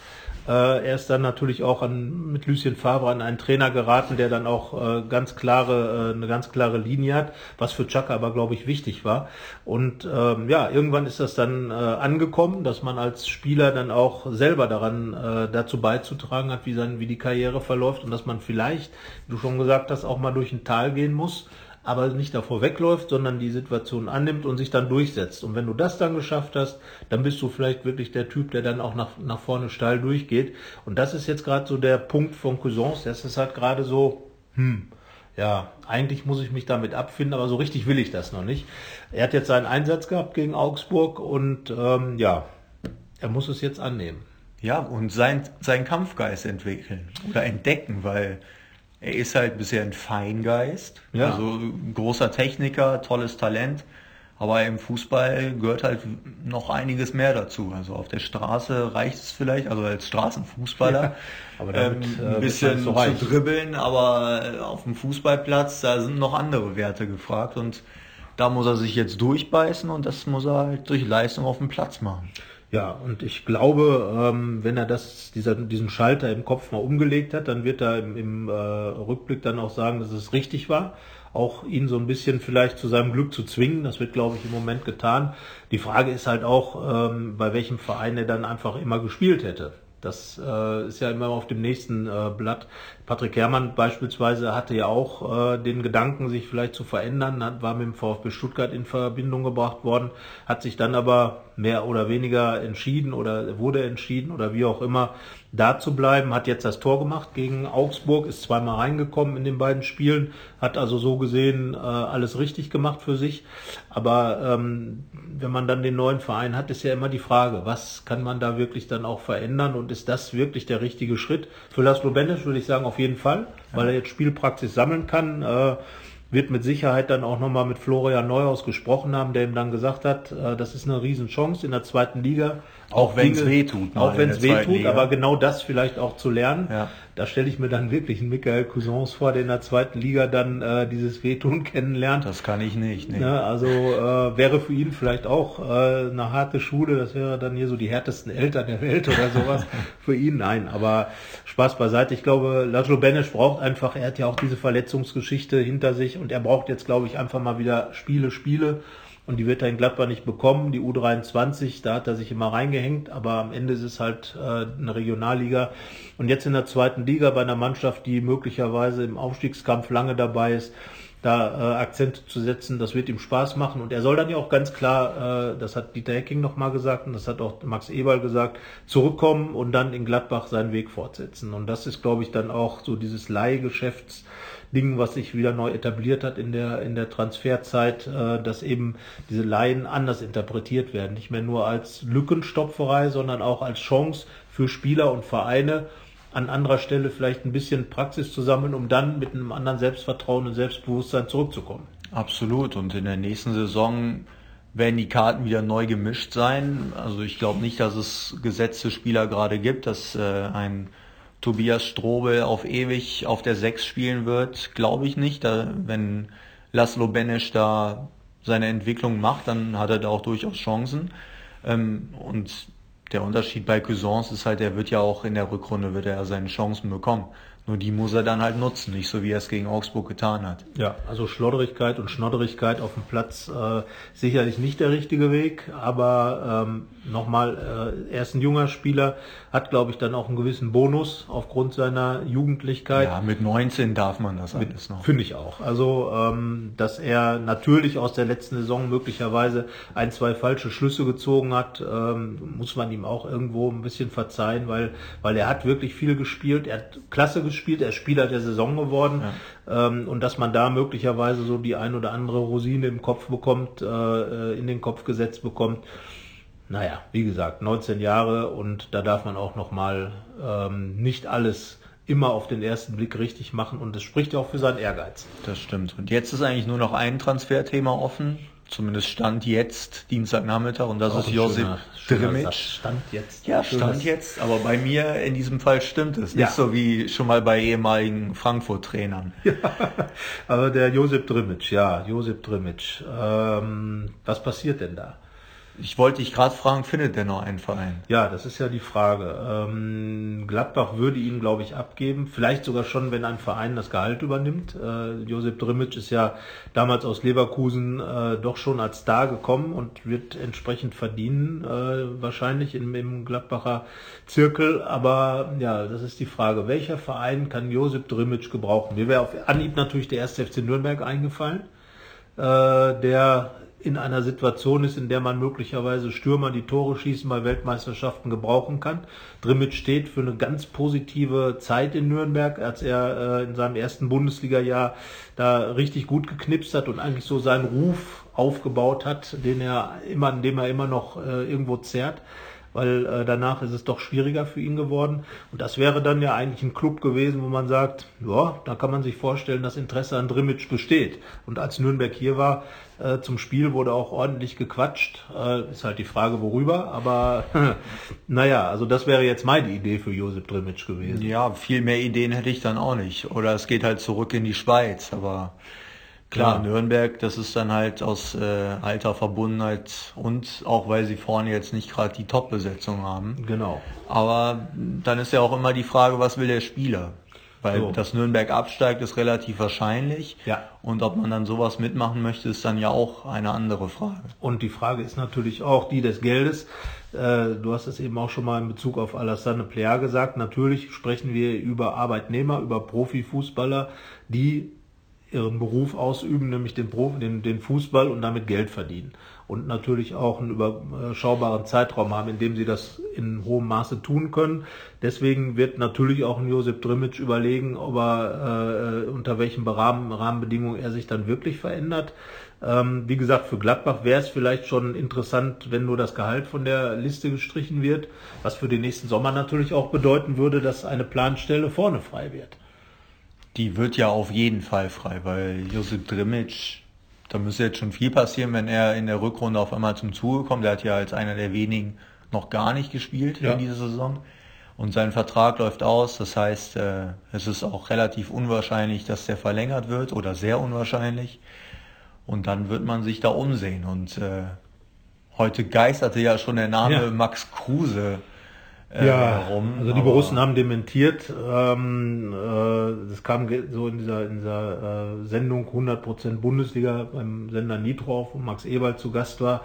Äh, er ist dann natürlich auch an, mit Lucien Favre an einen Trainer geraten, der dann auch äh, ganz klare, äh, eine ganz klare Linie hat, was für Chaka aber, glaube ich, wichtig war. Und ähm, ja, irgendwann ist das dann äh, angekommen, dass man als Spieler dann auch selber daran äh, dazu beizutragen hat, wie, sein, wie die Karriere verläuft und dass man vielleicht, wie du schon gesagt hast, auch mal durch ein Tal gehen muss aber nicht davor wegläuft, sondern die Situation annimmt und sich dann durchsetzt. Und wenn du das dann geschafft hast, dann bist du vielleicht wirklich der Typ, der dann auch nach, nach vorne steil durchgeht. Und das ist jetzt gerade so der Punkt von Cousins. Das ist halt gerade so, hm, ja, eigentlich muss ich mich damit abfinden, aber so richtig will ich das noch nicht. Er hat jetzt seinen Einsatz gehabt gegen Augsburg und ähm, ja, er muss es jetzt annehmen.
Ja, und sein, seinen Kampfgeist entwickeln oder entdecken, weil er ist halt bisher ein Feingeist, ja. also großer Techniker, tolles Talent. Aber im Fußball gehört halt noch einiges mehr dazu. Also auf der Straße reicht es vielleicht, also als Straßenfußballer, ja, aber damit, ähm, ein bisschen so zu dribbeln, aber äh, auf dem Fußballplatz, da sind noch andere Werte gefragt und da muss er sich jetzt durchbeißen und das muss er halt durch Leistung auf dem Platz machen.
Ja, und ich glaube, ähm, wenn er das, dieser, diesen Schalter im Kopf mal umgelegt hat, dann wird er im, im äh, Rückblick dann auch sagen, dass es richtig war, auch ihn so ein bisschen vielleicht zu seinem Glück zu zwingen. Das wird, glaube ich, im Moment getan. Die Frage ist halt auch, ähm, bei welchem Verein er dann einfach immer gespielt hätte. Das äh, ist ja immer auf dem nächsten äh, Blatt. Patrick Herrmann beispielsweise hatte ja auch äh, den Gedanken, sich vielleicht zu verändern, hat, war mit dem VfB Stuttgart in Verbindung gebracht worden, hat sich dann aber mehr oder weniger entschieden oder wurde entschieden oder wie auch immer, da zu bleiben, hat jetzt das Tor gemacht gegen Augsburg, ist zweimal reingekommen in den beiden Spielen, hat also so gesehen äh, alles richtig gemacht für sich. Aber ähm, wenn man dann den neuen Verein hat, ist ja immer die Frage, was kann man da wirklich dann auch verändern und ist das wirklich der richtige Schritt? Für Laszlo Benes würde ich sagen, auf jeden Fall, weil er jetzt Spielpraxis sammeln kann. Äh, wird mit Sicherheit dann auch nochmal mit Florian Neuhaus gesprochen haben, der ihm dann gesagt hat, äh, das ist eine Riesenchance in der zweiten Liga.
Auch, auch wenn es weh tut.
Auch wenn es weh tut, aber genau das vielleicht auch zu lernen. Ja. Da stelle ich mir dann wirklich einen Michael Cousins vor, der in der zweiten Liga dann äh, dieses Wehtun kennenlernt.
Das kann ich nicht.
Nee. Ne, also äh, wäre für ihn vielleicht auch äh, eine harte Schule, das wäre dann hier so die härtesten Eltern der Welt oder sowas. für ihn nein, aber Spaß beiseite. Ich glaube, Laszlo Benesch braucht einfach, er hat ja auch diese Verletzungsgeschichte hinter sich und er braucht jetzt, glaube ich, einfach mal wieder Spiele, Spiele und die wird er in Gladbach nicht bekommen. Die U23, da hat er sich immer reingehängt, aber am Ende ist es halt äh, eine Regionalliga. Und jetzt in der zweiten Liga bei einer Mannschaft, die möglicherweise im Aufstiegskampf lange dabei ist, da äh, Akzente zu setzen, das wird ihm Spaß machen. Und er soll dann ja auch ganz klar, äh, das hat Dieter Hecking nochmal gesagt und das hat auch Max Eberl gesagt, zurückkommen und dann in Gladbach seinen Weg fortsetzen. Und das ist, glaube ich, dann auch so dieses Leihgeschäfts Ding, was sich wieder neu etabliert hat in der, in der Transferzeit, äh, dass eben diese Laien anders interpretiert werden. Nicht mehr nur als Lückenstopferei, sondern auch als Chance für Spieler und Vereine, an anderer Stelle vielleicht ein bisschen Praxis zu sammeln, um dann mit einem anderen Selbstvertrauen und Selbstbewusstsein zurückzukommen.
Absolut. Und in der nächsten Saison werden die Karten wieder neu gemischt sein. Also ich glaube nicht, dass es gesetzte Spieler gerade gibt, dass äh, ein Tobias Strobel auf ewig auf der 6 spielen wird, glaube ich nicht. Da, wenn Laszlo Benesch da seine Entwicklung macht, dann hat er da auch durchaus Chancen. Ähm, und der Unterschied bei Cousins ist halt, er wird ja auch in der Rückrunde wird er seine Chancen bekommen. Nur die muss er dann halt nutzen, nicht so wie er es gegen Augsburg getan hat.
Ja, also Schlodderigkeit und Schnodderigkeit auf dem Platz äh, sicherlich nicht der richtige Weg, aber ähm, nochmal, äh, er ist ein junger Spieler, hat glaube ich dann auch einen gewissen Bonus aufgrund seiner Jugendlichkeit. Ja,
mit 19 darf man das alles noch.
Finde ich auch. Also, ähm, dass er natürlich aus der letzten Saison möglicherweise ein, zwei falsche Schlüsse gezogen hat, ähm, muss man ihm auch irgendwo ein bisschen verzeihen, weil, weil er hat wirklich viel gespielt, er hat klasse gespielt gespielt, er ist Spieler der Saison geworden. Ja. Ähm, und dass man da möglicherweise so die ein oder andere Rosine im Kopf bekommt, äh, in den Kopf gesetzt bekommt. Naja, wie gesagt, 19 Jahre und da darf man auch nochmal ähm, nicht alles immer auf den ersten Blick richtig machen und das spricht ja auch für seinen Ehrgeiz.
Das stimmt. Und jetzt ist eigentlich nur noch ein Transferthema offen. Zumindest Stand jetzt, Dienstagnachmittag, und das Auch ist Josip Drimic.
Stand jetzt.
Ja, Stand jetzt. Aber bei mir in diesem Fall stimmt es. Ja. Nicht so wie schon mal bei ehemaligen Frankfurt-Trainern.
Ja, aber der Josip Drimic, ja, Josip Drimic. Ähm, was passiert denn da?
Ich wollte dich gerade fragen, findet der noch einen Verein?
Ja, das ist ja die Frage. Ähm, Gladbach würde ihn, glaube ich, abgeben. Vielleicht sogar schon, wenn ein Verein das Gehalt übernimmt. Äh, Josep Drimic ist ja damals aus Leverkusen äh, doch schon als Star gekommen und wird entsprechend verdienen, äh, wahrscheinlich im, im Gladbacher Zirkel. Aber ja, das ist die Frage. Welcher Verein kann Josep Drimic gebrauchen? Mir wäre auf Anhieb natürlich der erste FC Nürnberg eingefallen, äh, der in einer Situation ist, in der man möglicherweise Stürmer, die Tore schießen, bei Weltmeisterschaften gebrauchen kann. Drimmitz steht für eine ganz positive Zeit in Nürnberg, als er äh, in seinem ersten Bundesliga-Jahr da richtig gut geknipst hat und eigentlich so seinen Ruf aufgebaut hat, den er immer, an dem er immer noch äh, irgendwo zerrt weil äh, danach ist es doch schwieriger für ihn geworden. Und das wäre dann ja eigentlich ein Club gewesen, wo man sagt, ja, da kann man sich vorstellen, dass Interesse an Drimmitsch besteht. Und als Nürnberg hier war, äh, zum Spiel wurde auch ordentlich gequatscht. Äh, ist halt die Frage, worüber. Aber naja, also das wäre jetzt meine Idee für Josep Drimmitsch gewesen.
Ja, viel mehr Ideen hätte ich dann auch nicht. Oder es geht halt zurück in die Schweiz. Aber Klar, Nürnberg, das ist dann halt aus äh, alter Verbundenheit und auch weil sie vorne jetzt nicht gerade die Top-Besetzung haben.
Genau.
Aber dann ist ja auch immer die Frage, was will der Spieler? Weil so. dass Nürnberg absteigt, ist relativ wahrscheinlich.
Ja.
Und ob man dann sowas mitmachen möchte, ist dann ja auch eine andere Frage.
Und die Frage ist natürlich auch die des Geldes. Äh, du hast es eben auch schon mal in Bezug auf Alassane Plea gesagt. Natürlich sprechen wir über Arbeitnehmer, über Profifußballer, die ihren Beruf ausüben, nämlich den, Prof, den, den Fußball und damit Geld verdienen. Und natürlich auch einen überschaubaren Zeitraum haben, in dem sie das in hohem Maße tun können. Deswegen wird natürlich auch ein Josep Drimic überlegen, ob er, äh, unter welchen Rahmen, Rahmenbedingungen er sich dann wirklich verändert. Ähm, wie gesagt, für Gladbach wäre es vielleicht schon interessant, wenn nur das Gehalt von der Liste gestrichen wird, was für den nächsten Sommer natürlich auch bedeuten würde, dass eine Planstelle vorne frei wird.
Die wird ja auf jeden Fall frei, weil Josip Drimic, da müsste jetzt schon viel passieren, wenn er in der Rückrunde auf einmal zum Zuge kommt. Der hat ja als einer der wenigen noch gar nicht gespielt ja. in dieser Saison. Und sein Vertrag läuft aus, das heißt, äh, es ist auch relativ unwahrscheinlich, dass der verlängert wird oder sehr unwahrscheinlich. Und dann wird man sich da umsehen. Und äh, heute geisterte ja schon der Name ja. Max Kruse
äh, ja, herum. Also die Borussen haben dementiert. Ähm, äh, das kam so in dieser, in dieser äh, Sendung 100% Bundesliga beim Sender Nitro, wo Max Eberl zu Gast war.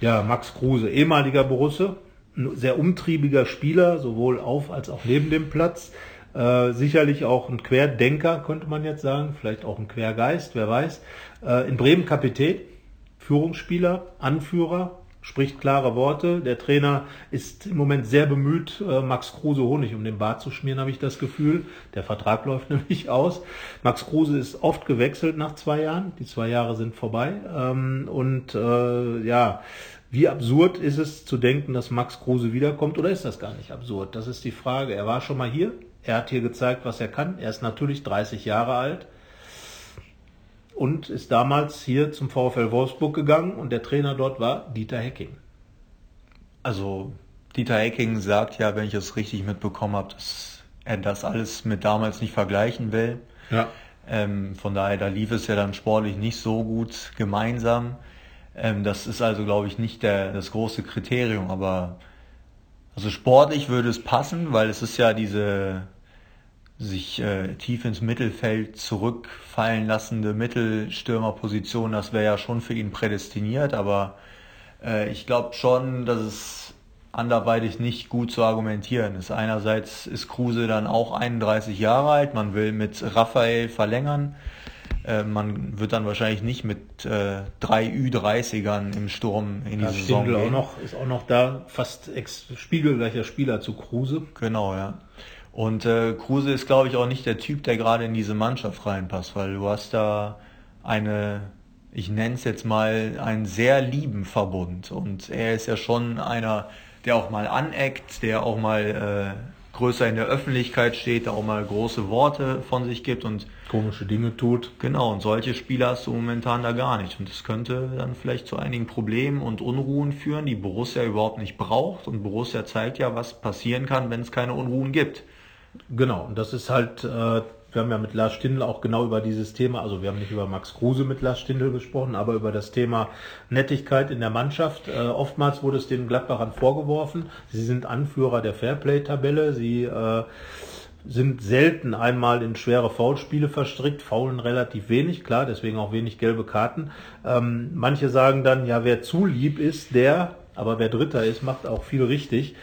Ja, Max Kruse, ehemaliger Borusse, ein sehr umtriebiger Spieler, sowohl auf als auch neben dem Platz. Äh, sicherlich auch ein Querdenker, könnte man jetzt sagen, vielleicht auch ein Quergeist, wer weiß. Äh, in Bremen Kapitän, Führungsspieler, Anführer, spricht klare Worte. Der Trainer ist im Moment sehr bemüht, äh, Max Kruse Honig um den Bart zu schmieren, habe ich das Gefühl. Der Vertrag läuft nämlich aus. Max Kruse ist oft gewechselt nach zwei Jahren. Die zwei Jahre sind vorbei. Ähm, und äh, ja, wie absurd ist es zu denken, dass Max Kruse wiederkommt oder ist das gar nicht absurd? Das ist die Frage. Er war schon mal hier. Er hat hier gezeigt, was er kann. Er ist natürlich 30 Jahre alt und ist damals hier zum VfL Wolfsburg gegangen und der Trainer dort war Dieter Hecking.
Also Dieter Hecking sagt ja, wenn ich es richtig mitbekommen habe, dass er das alles mit damals nicht vergleichen will. Ja. Ähm, von daher, da lief es ja dann sportlich nicht so gut gemeinsam. Ähm, das ist also, glaube ich, nicht der, das große Kriterium, aber also sportlich würde es passen, weil es ist ja diese sich äh, tief ins Mittelfeld zurückfallen lassende Mittelstürmerposition, das wäre ja schon für ihn prädestiniert, aber äh, ich glaube schon, dass es anderweitig nicht gut zu argumentieren ist. Einerseits ist Kruse dann auch 31 Jahre alt, man will mit Raphael verlängern. Äh, man wird dann wahrscheinlich nicht mit äh, drei Ü30ern im Sturm in die
ja,
Saison
gehen. Auch noch, ist auch noch da fast spiegelgleicher Spieler zu Kruse.
Genau, ja. Und äh, Kruse ist, glaube ich, auch nicht der Typ, der gerade in diese Mannschaft reinpasst, weil du hast da eine, ich nenne es jetzt mal, einen sehr lieben Verbund. Und er ist ja schon einer, der auch mal aneckt, der auch mal äh, größer in der Öffentlichkeit steht, der auch mal große Worte von sich gibt und
komische Dinge tut.
Genau, und solche Spieler hast du momentan da gar nicht. Und das könnte dann vielleicht zu einigen Problemen und Unruhen führen, die Borussia überhaupt nicht braucht. Und Borussia zeigt ja, was passieren kann, wenn es keine Unruhen gibt.
Genau, und das ist halt, äh, wir haben ja mit Lars Stindl auch genau über dieses Thema, also wir haben nicht über Max Kruse mit Lars Stindl gesprochen, aber über das Thema Nettigkeit in der Mannschaft. Äh, oftmals wurde es den Gladbachern vorgeworfen, sie sind Anführer der Fairplay-Tabelle, sie äh, sind selten einmal in schwere Foulspiele verstrickt, faulen relativ wenig, klar, deswegen auch wenig gelbe Karten. Ähm, manche sagen dann, ja, wer zu lieb ist, der, aber wer Dritter ist, macht auch viel richtig.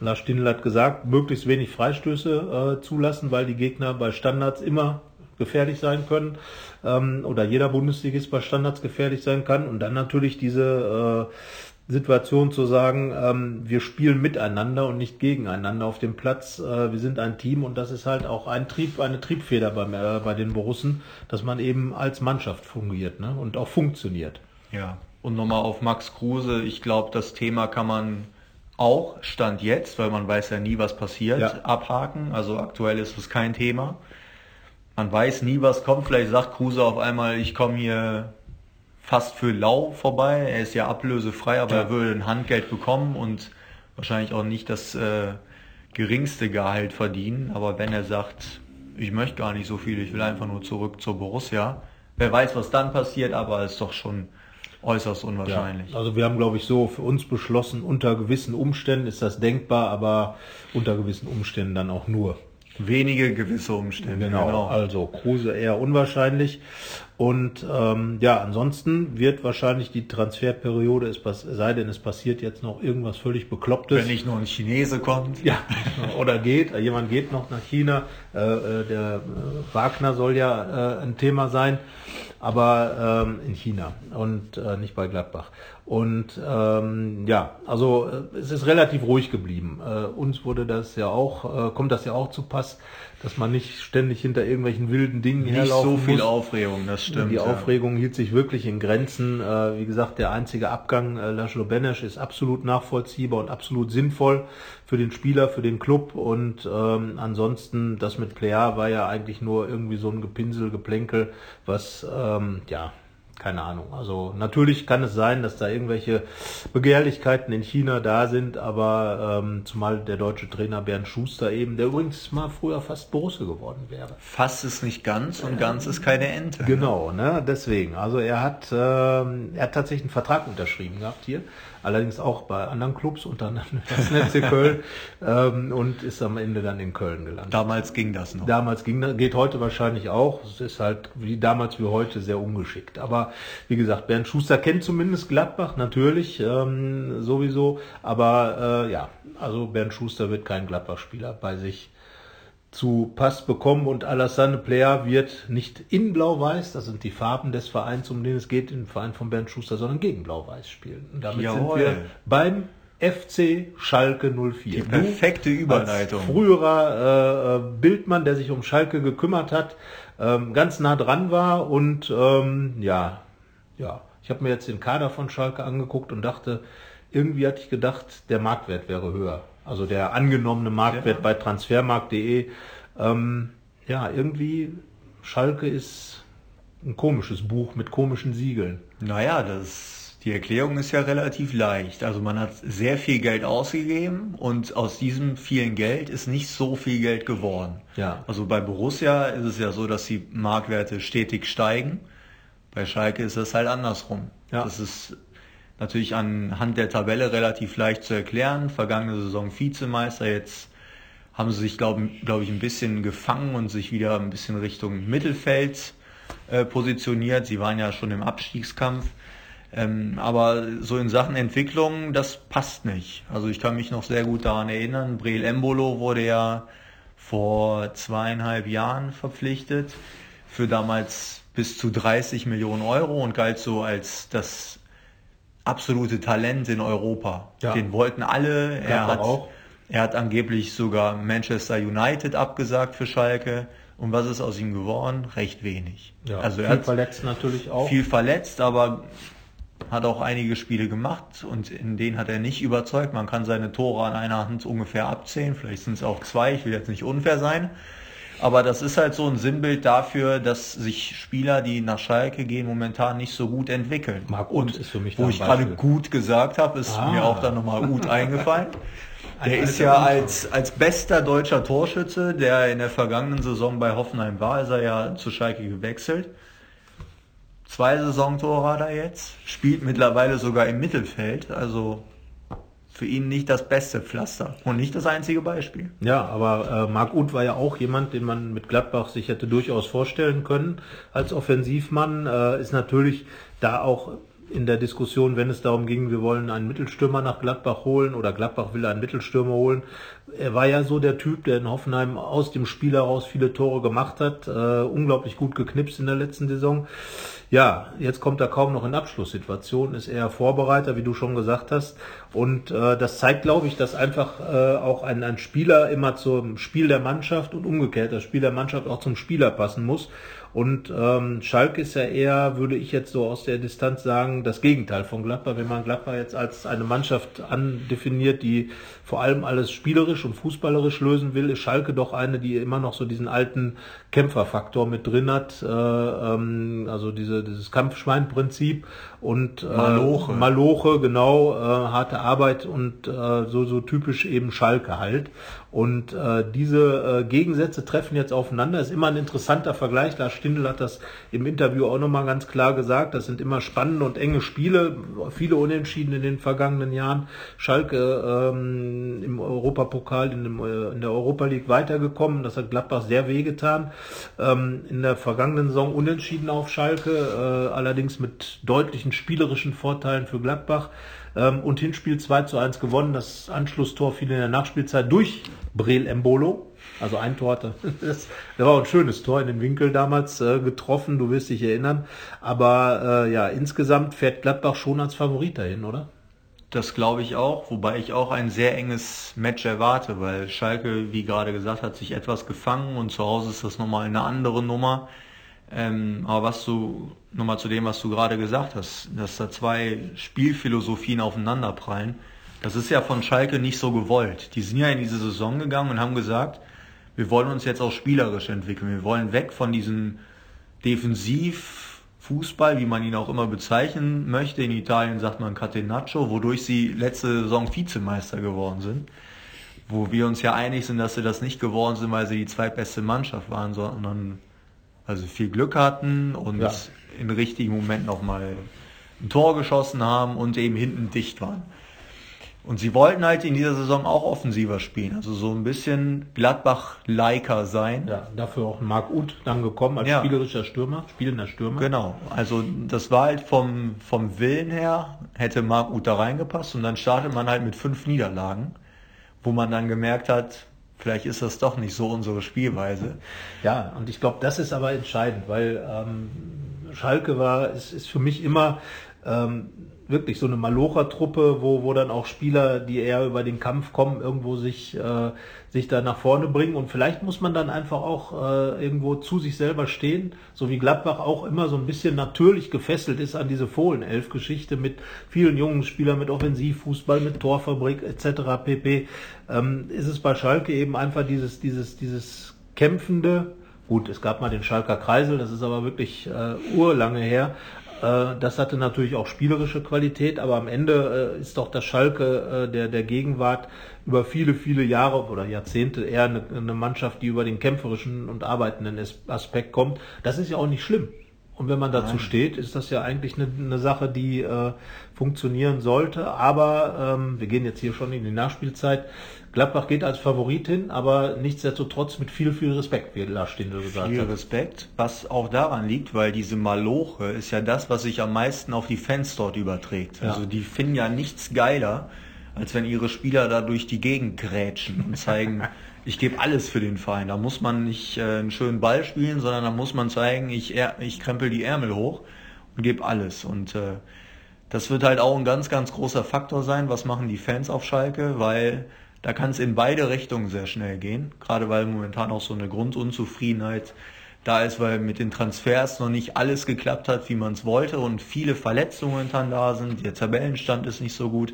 Lars Stindl hat gesagt, möglichst wenig Freistöße äh, zulassen, weil die Gegner bei Standards immer gefährlich sein können ähm, oder jeder Bundesligist bei Standards gefährlich sein kann und dann natürlich diese äh, Situation zu sagen, ähm, wir spielen miteinander und nicht gegeneinander auf dem Platz. Äh, wir sind ein Team und das ist halt auch ein Trieb, eine Triebfeder bei, äh, bei den Borussen, dass man eben als Mannschaft fungiert ne? und auch funktioniert.
Ja, und nochmal auf Max Kruse. Ich glaube, das Thema kann man auch Stand jetzt, weil man weiß ja nie, was passiert, ja. abhaken. Also aktuell ist es kein Thema. Man weiß nie, was kommt. Vielleicht sagt Kruse auf einmal, ich komme hier fast für lau vorbei. Er ist ja ablösefrei, aber ja. er würde ein Handgeld bekommen und wahrscheinlich auch nicht das äh, geringste Gehalt verdienen. Aber wenn er sagt, ich möchte gar nicht so viel, ich will einfach nur zurück zur Borussia, wer weiß, was dann passiert, aber es ist doch schon äußerst unwahrscheinlich.
Ja, also wir haben, glaube ich, so für uns beschlossen, unter gewissen Umständen ist das denkbar, aber unter gewissen Umständen dann auch nur.
Wenige gewisse Umstände.
Genau, genau. also Kruse eher unwahrscheinlich. Und ähm, ja, ansonsten wird wahrscheinlich die Transferperiode, es sei denn, es passiert jetzt noch irgendwas völlig Beklopptes.
Wenn nicht noch ein Chinese kommt.
Ja, oder geht, jemand geht noch nach China. Äh, äh der äh, Wagner soll ja äh, ein Thema sein aber ähm, in China und äh, nicht bei Gladbach. Und ähm, ja, also äh, es ist relativ ruhig geblieben. Äh, uns wurde das ja auch, äh, kommt das ja auch zu Pass, dass man nicht ständig hinter irgendwelchen wilden Dingen
nicht herlaufen Nicht so viel muss. Aufregung, das stimmt.
Die ja. Aufregung hielt sich wirklich in Grenzen. Äh, wie gesagt, der einzige Abgang äh, Laszlo Benesch ist absolut nachvollziehbar und absolut sinnvoll für den Spieler, für den Club. Und ähm, ansonsten, das mit Plea war ja eigentlich nur irgendwie so ein Gepinsel, Geplänkel, was ähm, ja keine Ahnung. Also natürlich kann es sein, dass da irgendwelche Begehrlichkeiten in China da sind, aber ähm, zumal der deutsche Trainer Bernd Schuster eben, der übrigens mal früher fast Borusse geworden wäre.
Fast ist nicht ganz und ganz ist keine Ente.
Genau, ne? deswegen. Also er hat, ähm, er hat tatsächlich einen Vertrag unterschrieben gehabt hier allerdings auch bei anderen Clubs, unter anderem das Netze Köln ähm, und ist am Ende dann in Köln gelandet.
Damals ging das noch.
Damals ging das, geht heute wahrscheinlich auch. Es ist halt wie damals wie heute sehr ungeschickt. Aber wie gesagt, Bernd Schuster kennt zumindest Gladbach natürlich ähm, sowieso. Aber äh, ja, also Bernd Schuster wird kein Gladbach-Spieler bei sich zu Pass bekommen und Alassane Player wird nicht in Blau-Weiß, das sind die Farben des Vereins, um den es geht, im Verein von Bernd Schuster, sondern gegen Blau-Weiß spielen. Und damit Jawohl. sind wir beim FC Schalke 04.
Die perfekte Überleitung.
Als früherer äh, Bildmann, der sich um Schalke gekümmert hat, ähm, ganz nah dran war und ähm, ja, ja, ich habe mir jetzt den Kader von Schalke angeguckt und dachte, irgendwie hatte ich gedacht, der Marktwert wäre höher also der angenommene Marktwert ja. bei transfermarkt.de. Ähm, ja, irgendwie Schalke ist ein komisches Buch mit komischen Siegeln.
Naja, das, die Erklärung ist ja relativ leicht. Also man hat sehr viel Geld ausgegeben und aus diesem vielen Geld ist nicht so viel Geld geworden. Ja. Also bei Borussia ist es ja so, dass die Marktwerte stetig steigen. Bei Schalke ist es halt andersrum. Ja. Das ist natürlich anhand der Tabelle relativ leicht zu erklären. Vergangene Saison Vizemeister, jetzt haben sie sich, glaube glaub ich, ein bisschen gefangen und sich wieder ein bisschen Richtung Mittelfeld äh, positioniert. Sie waren ja schon im Abstiegskampf. Ähm, aber so in Sachen Entwicklung, das passt nicht. Also ich kann mich noch sehr gut daran erinnern, Breel Embolo wurde ja vor zweieinhalb Jahren verpflichtet für damals bis zu 30 Millionen Euro und galt so als das absolute Talent in Europa. Ja. Den wollten alle. Er hat, auch. er hat angeblich sogar Manchester United abgesagt für Schalke. Und was ist aus ihm geworden? Recht wenig.
Ja, also er viel verletzt natürlich auch.
Viel verletzt, aber hat auch einige Spiele gemacht und in denen hat er nicht überzeugt. Man kann seine Tore an einer Hand ungefähr abzählen. Vielleicht sind es auch zwei. Ich will jetzt nicht unfair sein. Aber das ist halt so ein Sinnbild dafür, dass sich Spieler, die nach Schalke gehen, momentan nicht so gut entwickeln.
Marc und ist für mich
Wo ich gerade gut gesagt habe, ist ah. mir auch dann nochmal gut eingefallen. Der ist ja als, als bester deutscher Torschütze, der in der vergangenen Saison bei Hoffenheim war, ist er ja zu Schalke gewechselt. Zwei Saisontore er jetzt, spielt mittlerweile sogar im Mittelfeld, also für ihn nicht das beste Pflaster und nicht das einzige Beispiel.
Ja, aber äh, Marc Uth war ja auch jemand, den man mit Gladbach sich hätte durchaus vorstellen können als Offensivmann. Äh, ist natürlich da auch in der Diskussion, wenn es darum ging, wir wollen einen Mittelstürmer nach Gladbach holen oder Gladbach will einen Mittelstürmer holen. Er war ja so der Typ, der in Hoffenheim aus dem Spiel heraus viele Tore gemacht hat, äh, unglaublich gut geknipst in der letzten Saison. Ja, jetzt kommt er kaum noch in Abschlusssituationen, ist eher Vorbereiter, wie du schon gesagt hast. Und äh, das zeigt, glaube ich, dass einfach äh, auch ein, ein Spieler immer zum Spiel der Mannschaft und umgekehrt das Spiel der Mannschaft auch zum Spieler passen muss. Und ähm, Schalke ist ja eher, würde ich jetzt so aus der Distanz sagen, das Gegenteil von Gladbach. Wenn man Gladbach jetzt als eine Mannschaft andefiniert, die vor allem alles spielerisch und fußballerisch lösen will, ist Schalke doch eine, die immer noch so diesen alten Kämpferfaktor mit drin hat. Äh, ähm, also diese, dieses Kampfschweinprinzip und äh, Maloche. Maloche, genau, äh, harte Arbeit und äh, so, so typisch eben Schalke halt. Und äh, diese äh, Gegensätze treffen jetzt aufeinander. Ist immer ein interessanter Vergleich. Lars Stindl hat das im Interview auch nochmal ganz klar gesagt. Das sind immer spannende und enge Spiele. Viele Unentschieden in den vergangenen Jahren. Schalke ähm, im Europapokal, in, dem, äh, in der Europa League weitergekommen. Das hat Gladbach sehr wehgetan. Ähm, in der vergangenen Saison unentschieden auf Schalke, äh, allerdings mit deutlichen spielerischen Vorteilen für Gladbach ähm, und Hinspiel 2 zu 1 gewonnen. Das Anschlusstor fiel in der Nachspielzeit durch Breel Embolo. Also ein Tor hatte. Das, das war ein schönes Tor in den Winkel damals äh, getroffen, du wirst dich erinnern. Aber äh, ja, insgesamt fährt Gladbach schon als Favorit dahin, oder?
Das glaube ich auch, wobei ich auch ein sehr enges Match erwarte, weil Schalke, wie gerade gesagt, hat sich etwas gefangen und zu Hause ist das nochmal eine andere Nummer. Ähm, aber was du, nochmal zu dem, was du gerade gesagt hast, dass da zwei Spielphilosophien aufeinanderprallen, das ist ja von Schalke nicht so gewollt. Die sind ja in diese Saison gegangen und haben gesagt, wir wollen uns jetzt auch spielerisch entwickeln. Wir wollen weg von diesem defensiv Fußball, wie man ihn auch immer bezeichnen möchte. In Italien sagt man Catenaccio, wodurch sie letzte Saison Vizemeister geworden sind. Wo wir uns ja einig sind, dass sie das nicht geworden sind, weil sie die zweitbeste Mannschaft waren, sondern sie viel Glück hatten und ja. In richtigen Momenten auch mal ein Tor geschossen haben und eben hinten dicht waren. Und sie wollten halt in dieser Saison auch offensiver spielen, also so ein bisschen Gladbach-Liker sein.
Ja, dafür auch Marc Uth dann gekommen als ja. spielerischer Stürmer, spielender Stürmer.
Genau, also das war halt vom, vom Willen her, hätte Marc Uth da reingepasst und dann startet man halt mit fünf Niederlagen, wo man dann gemerkt hat, vielleicht ist das doch nicht so unsere Spielweise.
Ja, und ich glaube, das ist aber entscheidend, weil ähm, Schalke war, ist, ist für mich immer ähm, wirklich so eine Malocher-Truppe, wo, wo dann auch Spieler, die eher über den Kampf kommen, irgendwo sich, äh, sich da nach vorne bringen. Und vielleicht muss man dann einfach auch äh, irgendwo zu sich selber stehen, so wie Gladbach auch immer so ein bisschen natürlich gefesselt ist an diese Fohlen-Elf-Geschichte mit vielen jungen Spielern, mit Offensivfußball, mit Torfabrik etc. pp. Ähm, ist es bei Schalke eben einfach dieses, dieses, dieses kämpfende, Gut, es gab mal den Schalker Kreisel, das ist aber wirklich äh, urlange her. Äh, das hatte natürlich auch spielerische Qualität, aber am Ende äh, ist doch das Schalke äh, der, der Gegenwart über viele, viele Jahre oder Jahrzehnte eher eine, eine Mannschaft, die über den kämpferischen und arbeitenden Aspekt kommt. Das ist ja auch nicht schlimm. Und wenn man dazu Nein. steht, ist das ja eigentlich eine, eine Sache, die äh, funktionieren sollte. Aber ähm, wir gehen jetzt hier schon in die Nachspielzeit. Gladbach geht als Favorit hin, aber nichtsdestotrotz mit viel, viel Respekt, wie Lars Stindl gesagt
viel hat. Viel Respekt, was auch daran liegt, weil diese Maloche ist ja das, was sich am meisten auf die Fans dort überträgt. Ja. Also die finden ja nichts geiler, als wenn ihre Spieler da durch die Gegend grätschen und zeigen, ich gebe alles für den Verein. Da muss man nicht äh, einen schönen Ball spielen, sondern da muss man zeigen, ich, ich krempel die Ärmel hoch und gebe alles. Und äh, das wird halt auch ein ganz, ganz großer Faktor sein. Was machen die Fans auf Schalke? Weil da kann es in beide Richtungen sehr schnell gehen. Gerade weil momentan auch so eine Grundunzufriedenheit da ist, weil mit den Transfers noch nicht alles geklappt hat, wie man es wollte und viele Verletzungen dann da sind. Der Tabellenstand ist nicht so gut.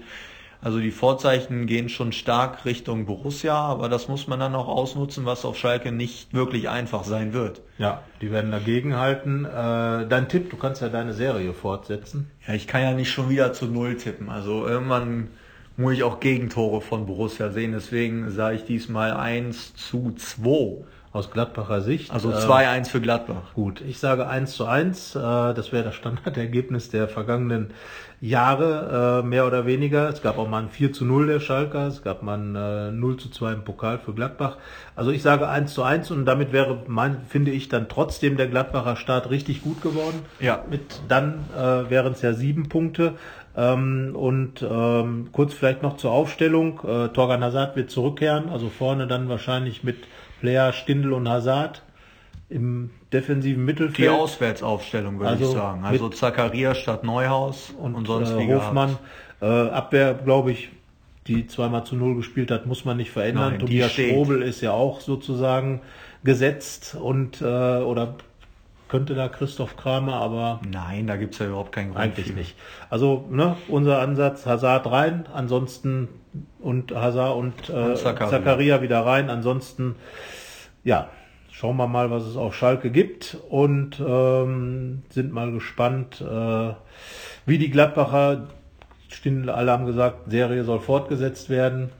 Also die Vorzeichen gehen schon stark Richtung Borussia, aber das muss man dann auch ausnutzen, was auf Schalke nicht wirklich einfach sein wird.
Ja, die werden dagegen halten. Äh, dein Tipp, du kannst ja deine Serie fortsetzen.
Ja, ich kann ja nicht schon wieder zu Null tippen. Also irgendwann muss ich auch Gegentore von Borussia sehen. Deswegen sage ich diesmal 1 zu 2
aus Gladbacher Sicht.
Also 2-1 äh, für Gladbach.
Gut, ich sage 1 zu 1. Äh, das wäre das Standardergebnis der vergangenen Jahre, äh, mehr oder weniger. Es gab auch mal ein 4 zu 0 der Schalker, es gab mal ein 0 zu 2 im Pokal für Gladbach. Also ich sage 1 zu 1 und damit wäre, mein, finde ich, dann trotzdem der Gladbacher Start richtig gut geworden.
Ja.
Mit, dann äh, wären es ja sieben Punkte. Ähm, und ähm, kurz vielleicht noch zur Aufstellung. Äh, Torgan Hazard wird zurückkehren, also vorne dann wahrscheinlich mit Player, Stindl und Hazard im defensiven Mittelfeld.
Die Auswärtsaufstellung würde also ich sagen. Also Zakaria statt Neuhaus
und, und sonst äh, Hofmann. Äh, Abwehr, glaube ich, die zweimal zu null gespielt hat, muss man nicht verändern. Nein, Tobias Strobel ist ja auch sozusagen gesetzt und äh, oder könnte da Christoph Kramer, aber.
Nein, da gibt es ja überhaupt keinen
Grund. Eigentlich für. nicht. Also, ne, unser Ansatz, Hazard rein, ansonsten und Hazard und, äh, und Zakaria wieder rein. Ansonsten, ja, schauen wir mal, was es auf Schalke gibt und ähm, sind mal gespannt, äh, wie die Gladbacher, stehen, alle haben gesagt, Serie soll fortgesetzt werden.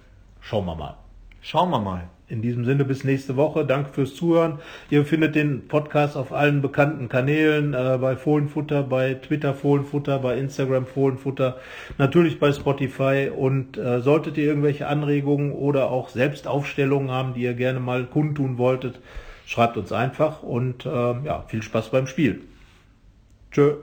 Schauen wir mal.
Schauen wir mal.
In diesem Sinne bis nächste Woche. Danke fürs Zuhören. Ihr findet den Podcast auf allen bekannten Kanälen, äh, bei Fohlenfutter, bei Twitter Fohlenfutter, bei Instagram Fohlenfutter, natürlich bei Spotify. Und äh, solltet ihr irgendwelche Anregungen oder auch Selbstaufstellungen haben, die ihr gerne mal kundtun wolltet, schreibt uns einfach und äh, ja, viel Spaß beim Spiel. Tschö.